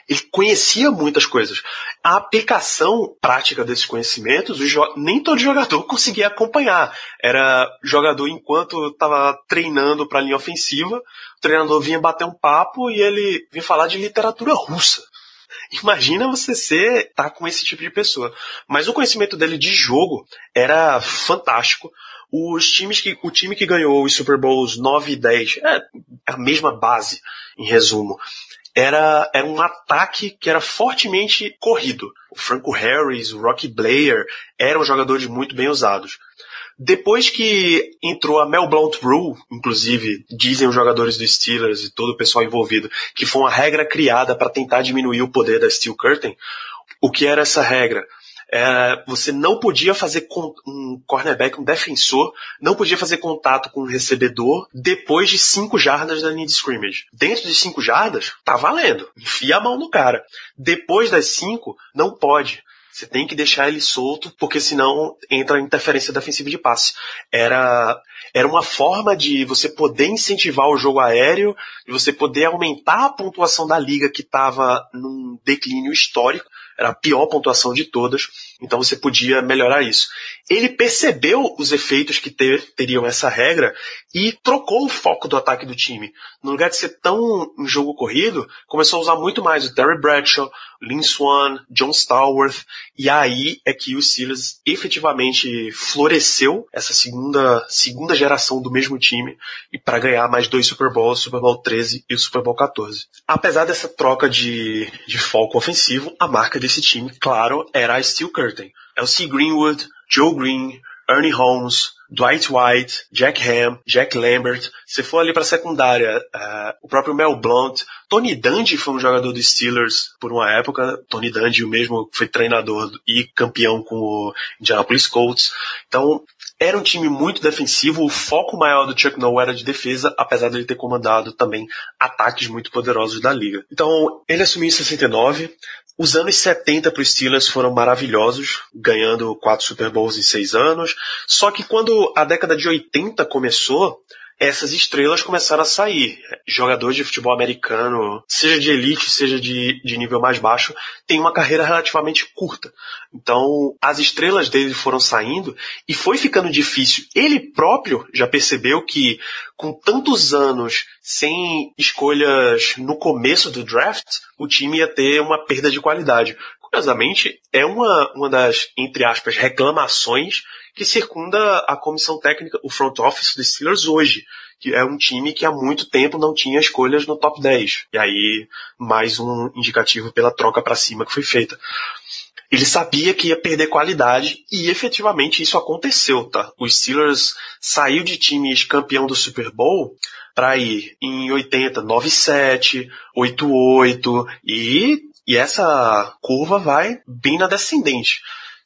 Ele conhecia muitas coisas. A aplicação prática desses conhecimentos, nem todo jogador [LAUGHS] conseguia acompanhar. Era jogador enquanto estava treinando para a linha ofensiva, o treinador vinha bater um papo e ele vinha falar de literatura russa. [LAUGHS] Imagina você ser tá com esse tipo de pessoa. Mas o conhecimento dele de jogo era fantástico. Os times que o time que ganhou os Super Bowls 9 e 10 é a mesma base, em resumo. Era, era um ataque que era fortemente corrido. O Franco Harris, o Rocky Blair eram jogadores muito bem usados. Depois que entrou a Mel Blount Rule, inclusive, dizem os jogadores do Steelers e todo o pessoal envolvido, que foi uma regra criada para tentar diminuir o poder da Steel Curtain. O que era essa regra? É, você não podia fazer um cornerback, um defensor, não podia fazer contato com um recebedor depois de 5 jardas da linha de scrimmage. Dentro de 5 jardas, tá valendo. Enfia a mão no cara. Depois das 5, não pode. Você tem que deixar ele solto, porque senão entra interferência defensiva de passe. Era, era uma forma de você poder incentivar o jogo aéreo, de você poder aumentar a pontuação da liga que estava num declínio histórico. Era a pior pontuação de todas, então você podia melhorar isso. Ele percebeu os efeitos que ter, teriam essa regra e trocou o foco do ataque do time. No lugar de ser tão em jogo corrido, começou a usar muito mais o Terry Bradshaw, Lynn Swan, John Stallworth, e aí é que o Steelers efetivamente floresceu essa segunda, segunda geração do mesmo time e para ganhar mais dois Super Bowls, o Super Bowl 13 e o Super Bowl 14. Apesar dessa troca de, de foco ofensivo, a marca desse time, claro, era a Steel Curtain. Elsie Greenwood, Joe Green, Ernie Holmes, Dwight White, Jack Ham, Jack Lambert. Se for ali para secundária, uh, o próprio Mel Blount, Tony Dungy foi um jogador dos Steelers por uma época. Tony Dungy, o mesmo, foi treinador e campeão com o Indianapolis Colts. Então, era um time muito defensivo, o foco maior do Chuck Noll era de defesa, apesar de ele ter comandado também ataques muito poderosos da liga. Então, ele assumiu em 69, os anos 70 para os Steelers foram maravilhosos, ganhando quatro Super Bowls em seis anos. Só que quando a década de 80 começou, essas estrelas começaram a sair. Jogadores de futebol americano, seja de elite, seja de, de nível mais baixo, tem uma carreira relativamente curta. Então, as estrelas dele foram saindo e foi ficando difícil. Ele próprio já percebeu que, com tantos anos sem escolhas no começo do draft, o time ia ter uma perda de qualidade. Curiosamente, é uma, uma das, entre aspas, reclamações que circunda a comissão técnica, o front office dos Steelers hoje, que é um time que há muito tempo não tinha escolhas no top 10. E aí, mais um indicativo pela troca para cima que foi feita. Ele sabia que ia perder qualidade e efetivamente isso aconteceu, tá? O Steelers saiu de times campeão do Super Bowl para ir em 80, 9-7, 8-8 e, e essa curva vai bem na descendente.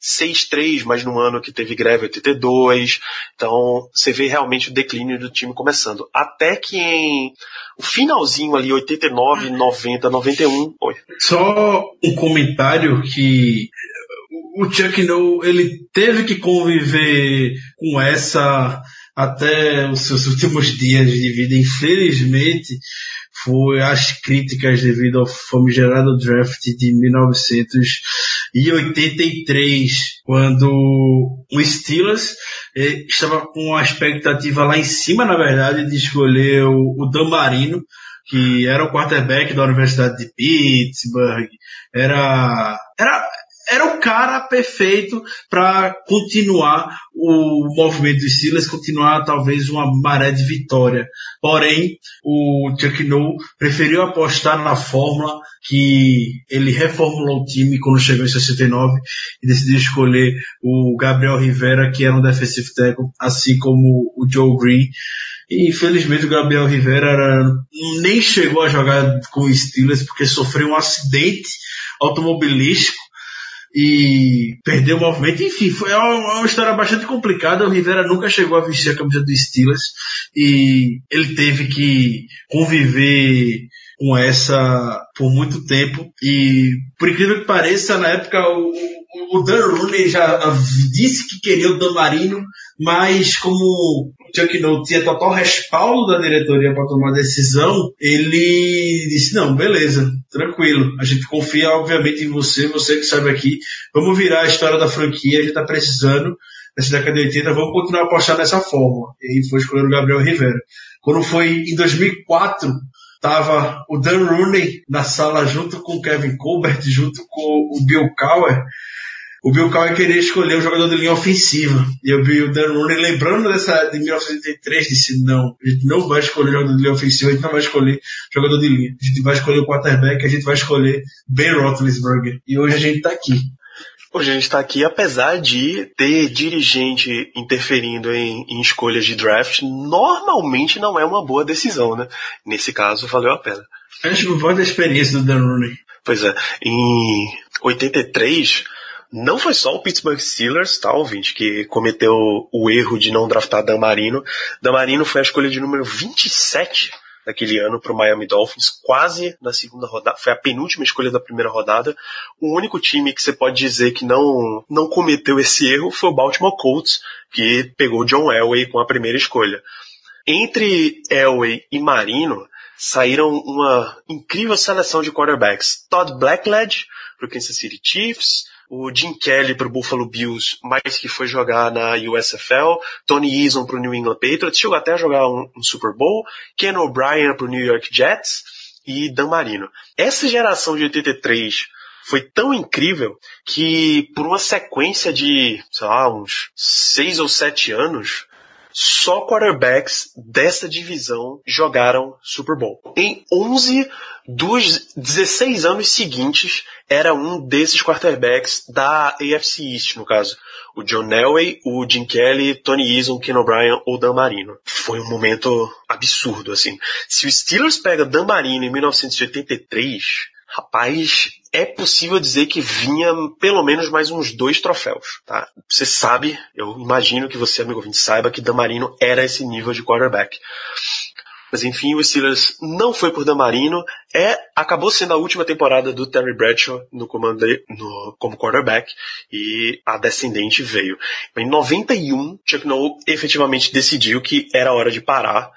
6-3, mas no ano que teve greve 82. Então, você vê realmente o declínio do time começando. Até que em o finalzinho ali, 89, 90, 91. Oi. Só um comentário que o Chuck No, ele teve que conviver com essa até os seus últimos dias de vida. Infelizmente, foi as críticas devido ao famigerado draft de 1983, quando o Steelers eh, estava com uma expectativa lá em cima, na verdade, de escolher o, o Dan Marino, que era o quarterback da Universidade de Pittsburgh, era, era, era o cara perfeito para continuar o movimento dos Steelers, continuar talvez uma maré de vitória. Porém, o Chuck Noll preferiu apostar na fórmula que ele reformulou o time quando chegou em 69 e decidiu escolher o Gabriel Rivera, que era um defensive tackle, assim como o Joe Green. E infelizmente o Gabriel Rivera era, nem chegou a jogar com o Steelers porque sofreu um acidente automobilístico e perdeu o movimento. Enfim, foi uma, uma, história bastante complicada. O Rivera nunca chegou a vestir a camisa do Steelers e ele teve que conviver com essa por muito tempo. E, por incrível que pareça, na época o, o Dan Rooney já disse que queria o Dan Marino, mas como Chuck Noll tinha total respaldo da diretoria para tomar a decisão, ele disse, não, beleza, tranquilo, a gente confia obviamente em você, você que sabe aqui, vamos virar a história da franquia, a gente está precisando, nessa década de 80, vamos continuar a apostar nessa forma. E foi escolher o Gabriel Rivera. Quando foi em 2004, tava o Dan Rooney na sala junto com o Kevin Colbert, junto com o Bill Cowher. O Bill Cowher queria escolher um jogador de linha ofensiva. E eu vi o Dan Rooney lembrando dessa de 1983, disse, não, a gente não vai escolher jogador de linha ofensiva, a gente não vai escolher jogador de linha. A gente vai escolher o quarterback, a gente vai escolher Ben Roethlisberger. E hoje a gente tá aqui. Hoje a gente está aqui, apesar de ter dirigente interferindo em, em, escolhas de draft, normalmente não é uma boa decisão, né? Nesse caso, valeu a pena. A gente não pode a experiência do Dan Rooney. Pois é. Em 83, não foi só o Pittsburgh Steelers, tá, ouvinte, que cometeu o erro de não draftar Dan Marino. Dan Marino foi a escolha de número 27 daquele ano para o Miami Dolphins, quase na segunda rodada, foi a penúltima escolha da primeira rodada. O único time que você pode dizer que não, não cometeu esse erro foi o Baltimore Colts, que pegou John Elway com a primeira escolha. Entre Elway e Marino, saíram uma incrível seleção de quarterbacks. Todd Blackledge para o Kansas City Chiefs, o Jim Kelly para o Buffalo Bills, mas que foi jogar na USFL, Tony Eason para o New England Patriots, chegou até a jogar um, um Super Bowl, Ken O'Brien para o New York Jets e Dan Marino. Essa geração de 83 foi tão incrível que por uma sequência de, sei lá, uns seis ou sete anos, só quarterbacks dessa divisão jogaram Super Bowl. Em 11 dos 16 anos seguintes, era um desses quarterbacks da AFC East, no caso. O John Elway, o Jim Kelly, Tony Eason, Ken O'Brien ou Dan Marino. Foi um momento absurdo, assim. Se o Steelers pega Dan Marino em 1983, rapaz, é possível dizer que vinha pelo menos mais uns dois troféus, tá? Você sabe, eu imagino que você, amigo ouvinte, saiba que Dan Marino era esse nível de quarterback. Mas enfim, o Steelers não foi por Damarino. É, acabou sendo a última temporada do Terry Bradshaw no comando no, como quarterback e a descendente veio. Em 91, Chuck Noll efetivamente decidiu que era hora de parar.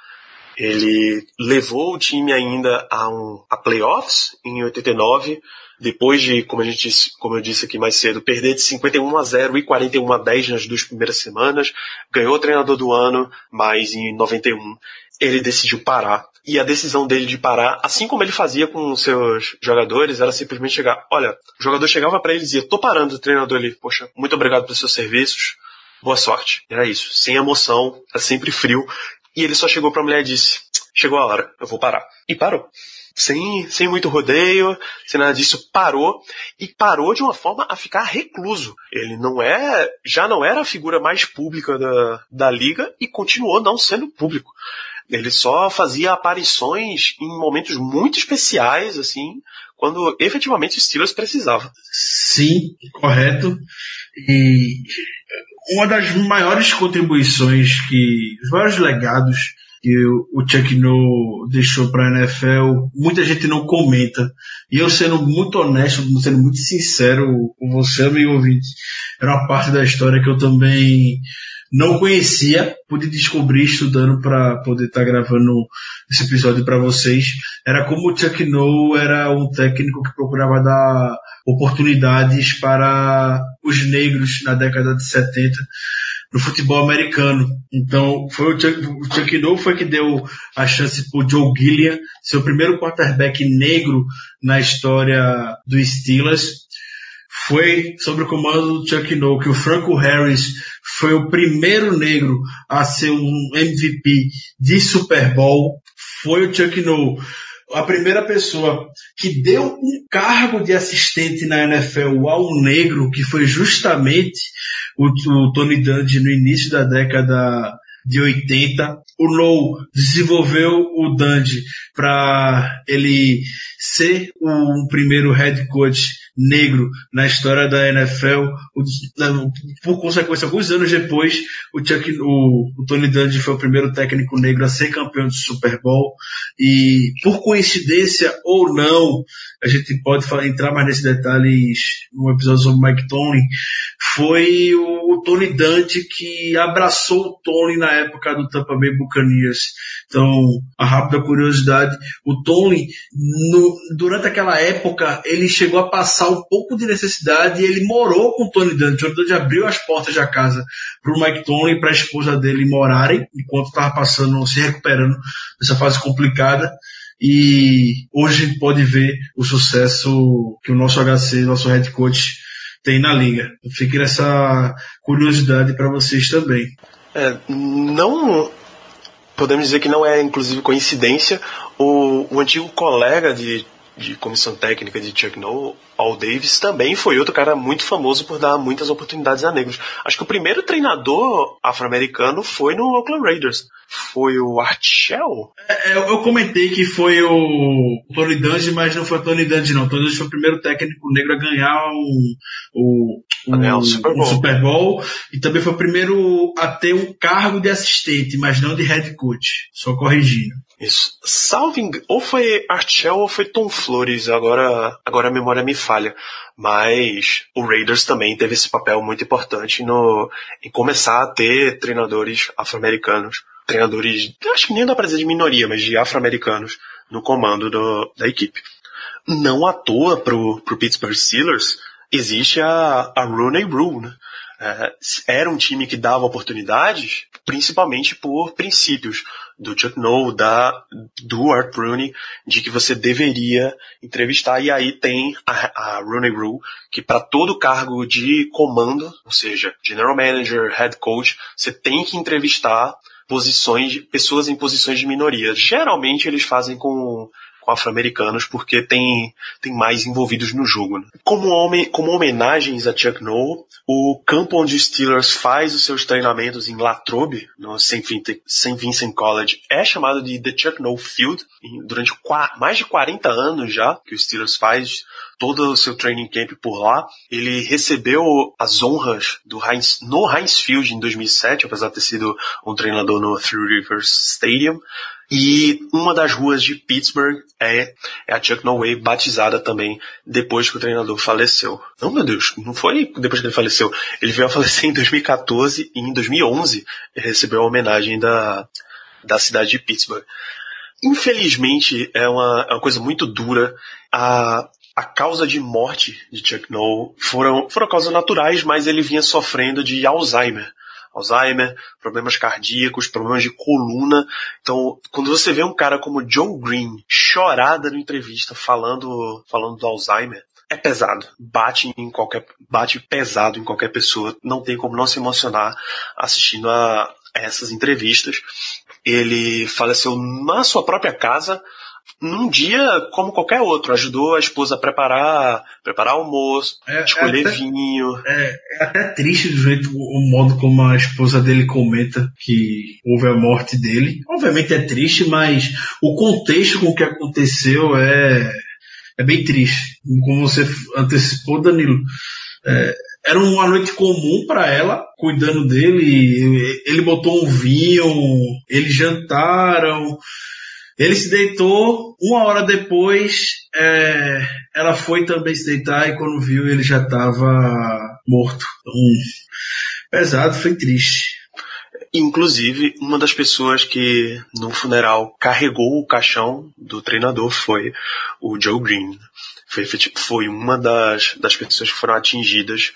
Ele levou o time ainda a, um, a playoffs em 89, depois de, como, a gente, como eu disse aqui mais cedo, perder de 51 a 0 e 41 a 10 nas duas primeiras semanas, ganhou o treinador do ano, mas em 91 ele decidiu parar. E a decisão dele de parar, assim como ele fazia com os seus jogadores, era simplesmente chegar. Olha, o jogador chegava para ele e dizia: tô parando, o treinador ali, poxa, muito obrigado pelos seus serviços, boa sorte. Era isso, sem emoção, era sempre frio. E ele só chegou pra mulher e disse: chegou a hora, eu vou parar. E parou. Sem, sem muito rodeio, sem nada disso, parou e parou de uma forma a ficar recluso. Ele não é, já não era a figura mais pública da, da liga e continuou não sendo público. Ele só fazia aparições em momentos muito especiais, assim, quando efetivamente o Steelers precisava. Sim, correto. E uma das maiores contribuições que, os maiores legados que o Chuck No deixou para a NFL, muita gente não comenta. E eu sendo muito honesto, sendo muito sincero com você, amigo ouvinte, era uma parte da história que eu também não conhecia, pude descobrir estudando para poder estar tá gravando esse episódio para vocês. Era como o Chuck Noll era um técnico que procurava dar oportunidades para os negros na década de 70 no futebol americano. Então, foi o Chuck, o Chuck Noll foi que deu a chance para o Joe Gilliam, seu primeiro quarterback negro na história do Steelers foi sobre o comando do Chuck Noll que o Franco Harris foi o primeiro negro a ser um MVP de Super Bowl. Foi o Chuck Noll a primeira pessoa que deu um cargo de assistente na NFL a um negro, que foi justamente o, o Tony Dungy no início da década de 80. O Low desenvolveu o Dundee para ele ser o primeiro head coach negro na história da NFL. Por consequência, alguns anos depois, o, Chuck, o, o Tony Dungy foi o primeiro técnico negro a ser campeão de Super Bowl. E por coincidência ou não, a gente pode falar, entrar mais nesses detalhes no episódio sobre Mike Tony, foi o, o Tony Dungy que abraçou o Tony na época do Tampa Bay Buccaneers. Então, a rápida curiosidade, o Tony, no, durante aquela época, ele chegou a passar um pouco de necessidade e ele morou com o Tony Dungy. O Tony abriu as portas da casa para o Mike Tony e para a esposa dele morarem, enquanto estava passando, se recuperando dessa fase complicada. E hoje pode ver o sucesso que o nosso HC, nosso head coach, tem na liga. Fica essa curiosidade para vocês também. É, não podemos dizer que não é inclusive coincidência. O, o antigo colega de, de comissão técnica de Chuck Noll, Al Davis, também foi outro cara muito famoso por dar muitas oportunidades a negros. Acho que o primeiro treinador afro-americano foi no Oakland Raiders foi o Art Shell? É, é, eu comentei que foi o Tony Dungy, mas não foi o Tony Dungy, não. O Tony Dungy foi o primeiro técnico negro a ganhar um, o, um, Super Bowl. Super Bowl. E também foi o primeiro a ter um cargo de assistente, mas não de head coach. Só corrigindo. Isso. Salving, ou foi Art Shell ou foi Tom Flores, agora, agora a memória me falha. Mas o Raiders também teve esse papel muito importante no, em começar a ter treinadores afro-americanos treinadores, acho que nem dá pra dizer de minoria, mas de afro-americanos no comando do, da equipe. Não à toa pro, pro Pittsburgh Steelers existe a, a Rooney Rule, né? É, era um time que dava oportunidades, principalmente por princípios do Chuck Noll, da, do Art Rooney, de que você deveria entrevistar. E aí tem a, a Rooney Rule, que para todo cargo de comando, ou seja, general manager, head coach, você tem que entrevistar posições, pessoas em posições de minoria. Geralmente eles fazem com, com afro-americanos porque tem, tem mais envolvidos no jogo. Né? Como, homem, como homenagens a Chuck Noll, o campo onde Steelers faz os seus treinamentos em Latrobe, no St. Vincent College, é chamado de The Chuck Noll Field. Durante mais de 40 anos já que o Steelers faz todo o seu training camp por lá. Ele recebeu as honras do Heinz, no Heinz Field em 2007, apesar de ter sido um treinador no Three Rivers Stadium. E uma das ruas de Pittsburgh é, é a Chuck Nollway, batizada também depois que o treinador faleceu. Não, meu Deus, não foi depois que ele faleceu. Ele veio a falecer em 2014 e em 2011 ele recebeu a homenagem da, da cidade de Pittsburgh. Infelizmente, é uma, é uma coisa muito dura. A, a causa de morte de Chuck Noll foram, foram causas naturais, mas ele vinha sofrendo de Alzheimer. Alzheimer, problemas cardíacos, problemas de coluna. Então, quando você vê um cara como John Green chorar na entrevista falando, falando do Alzheimer, é pesado. Bate em qualquer, bate pesado em qualquer pessoa. Não tem como não se emocionar assistindo a, a essas entrevistas. Ele faleceu na sua própria casa, num dia como qualquer outro, ajudou a esposa a preparar, preparar almoço, é, escolher é até, vinho. É, é, até triste do jeito, o modo como a esposa dele comenta que houve a morte dele. Obviamente é triste, mas o contexto com o que aconteceu é, é bem triste. Como você antecipou, Danilo. É, era uma noite comum para ela, cuidando dele. Ele botou um vinho, eles jantaram, ele se deitou, uma hora depois, é, ela foi também se deitar e quando viu ele já estava morto. Então, pesado, foi triste. Inclusive, uma das pessoas que no funeral carregou o caixão do treinador foi o Joe Green. Foi, foi uma das, das pessoas que foram atingidas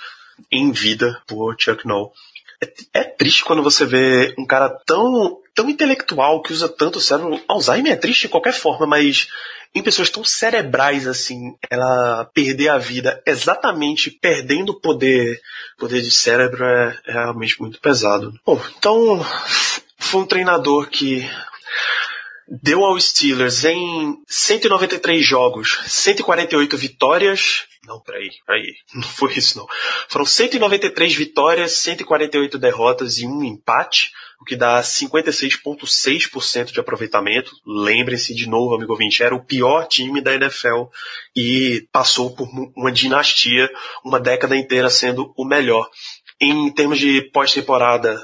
em vida por Chuck Noll. É, é triste quando você vê um cara tão tão intelectual, que usa tanto o cérebro. Alzheimer é triste de qualquer forma, mas em pessoas tão cerebrais assim, ela perder a vida exatamente perdendo poder, poder de cérebro é, é realmente muito pesado. Bom, então foi um treinador que deu ao Steelers em 193 jogos, 148 vitórias. Não, peraí, peraí. [LAUGHS] Não foi isso, não. Foram 193 vitórias, 148 derrotas e um empate, o que dá 56,6% de aproveitamento. Lembrem-se de novo, amigo ouvinte, era o pior time da NFL e passou por uma dinastia, uma década inteira sendo o melhor. Em termos de pós-temporada,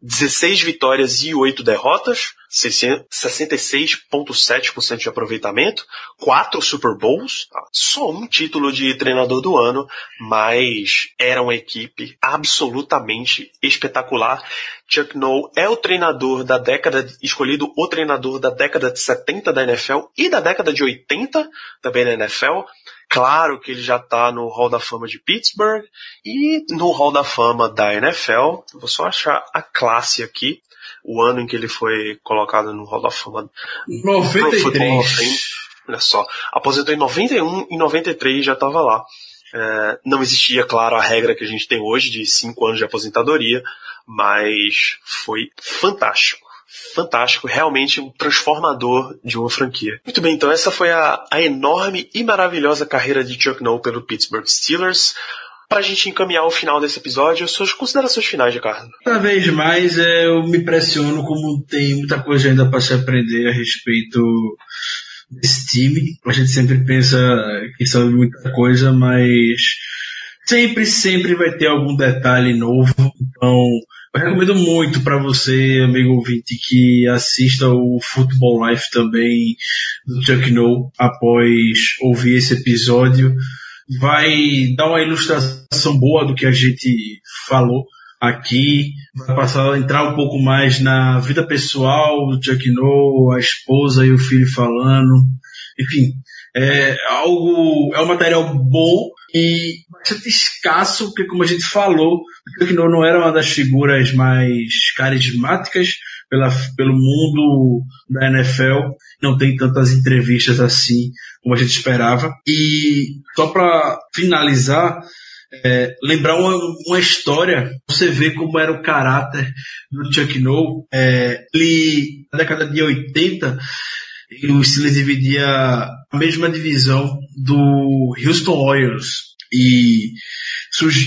16 vitórias e 8 derrotas, 66,7% de aproveitamento, 4 Super Bowls, tá? só um título de treinador do ano, mas era uma equipe absolutamente espetacular. Chuck Noll é o treinador da década, escolhido o treinador da década de 70 da NFL e da década de 80 também da NFL. Claro que ele já está no Hall da Fama de Pittsburgh e no Hall da Fama da NFL. Vou só achar a classe aqui, o ano em que ele foi colocado no Hall da Fama. 93. Olha só, aposentou em 91 e 93 já estava lá. É, não existia, claro, a regra que a gente tem hoje de 5 anos de aposentadoria, mas foi fantástico fantástico, realmente um transformador de uma franquia. Muito bem, então essa foi a, a enorme e maravilhosa carreira de Chuck Noll pelo Pittsburgh Steelers. Para a gente encaminhar o final desse episódio, suas considerações finais, Ricardo. Cada vez mais é, eu me pressiono como tem muita coisa ainda para se aprender a respeito desse time. A gente sempre pensa que sabe muita coisa, mas sempre, sempre vai ter algum detalhe novo. Então, eu recomendo muito para você, amigo ouvinte, que assista o Football Life também do Chuck No após ouvir esse episódio. Vai dar uma ilustração boa do que a gente falou aqui, vai passar a entrar um pouco mais na vida pessoal do Chuck No, a esposa e o filho falando. Enfim, é algo, é um material bom e bastante escasso, porque como a gente falou, o Chuck não era uma das figuras mais carismáticas pela, pelo mundo da NFL, não tem tantas entrevistas assim como a gente esperava. E só para finalizar, é, lembrar uma, uma história, você vê como era o caráter do Chuck Noll. É, ele, na década de 80, o Steelers dividia a mesma divisão do Houston Oilers. E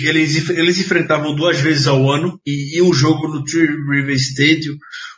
eles, eles enfrentavam duas vezes ao ano e, e um jogo no Tree River Stadium,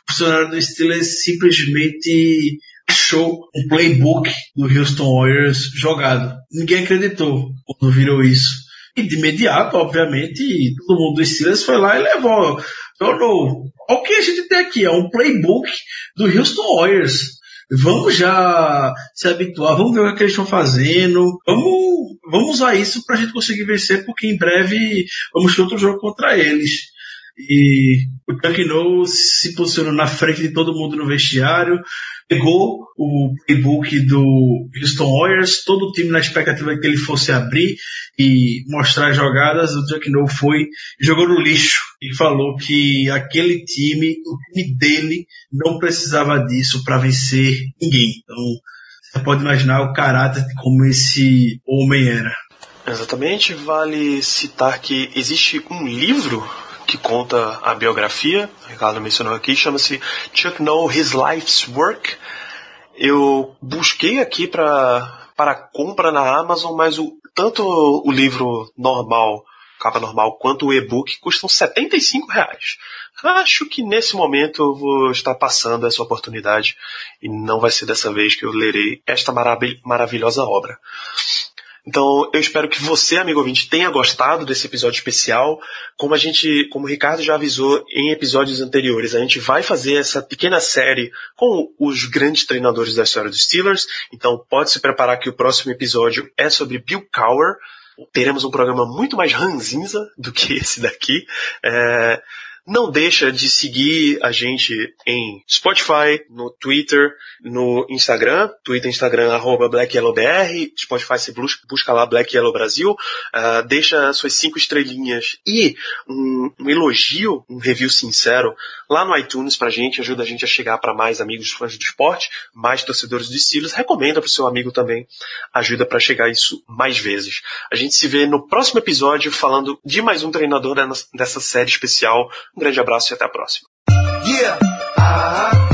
funcionário do Steelers simplesmente achou um playbook do Houston Oilers jogado. Ninguém acreditou quando virou isso. E de imediato, obviamente, todo mundo do Steelers foi lá e levou. Tornou. O que a gente tem aqui? É um playbook do Houston Oilers vamos já se habituar, vamos ver o que eles estão fazendo, vamos, vamos usar isso para a gente conseguir vencer, porque em breve vamos ter outro jogo contra eles. E o Chuck se posicionou na frente de todo mundo no vestiário, pegou o playbook do Houston Warriors, todo o time na expectativa que ele fosse abrir e mostrar as jogadas, o Chuck foi jogou no lixo e falou que aquele time, o time dele, não precisava disso para vencer ninguém. Então, você pode imaginar o caráter de como esse homem era. Exatamente, vale citar que existe um livro que conta a biografia, o Ricardo mencionou aqui, chama-se Chuck No His Life's Work. Eu busquei aqui para para compra na Amazon, mas o, tanto o livro normal, capa normal, quanto o e-book custam 75 reais. Acho que nesse momento eu vou estar passando essa oportunidade e não vai ser dessa vez que eu lerei esta maravilhosa obra. Então, eu espero que você, amigo ouvinte, tenha gostado desse episódio especial. Como a gente, como o Ricardo já avisou em episódios anteriores, a gente vai fazer essa pequena série com os grandes treinadores da história dos Steelers. Então, pode se preparar que o próximo episódio é sobre Bill Cowher. Teremos um programa muito mais ranzinza do que esse daqui. É, não deixa de seguir a gente em Spotify, no Twitter, no Instagram, Twitter, Instagram, arroba BlackYellowBR, Spotify você busca lá Black Yellow Brasil, uh, deixa suas cinco estrelinhas e um, um, elogio, um review sincero lá no iTunes pra gente, ajuda a gente a chegar para mais amigos fãs do esporte, mais torcedores de estilos, recomenda pro seu amigo também, ajuda para chegar isso mais vezes. A gente se vê no próximo episódio falando de mais um treinador dessa série especial um grande abraço e até a próxima. Yeah. Uh -huh.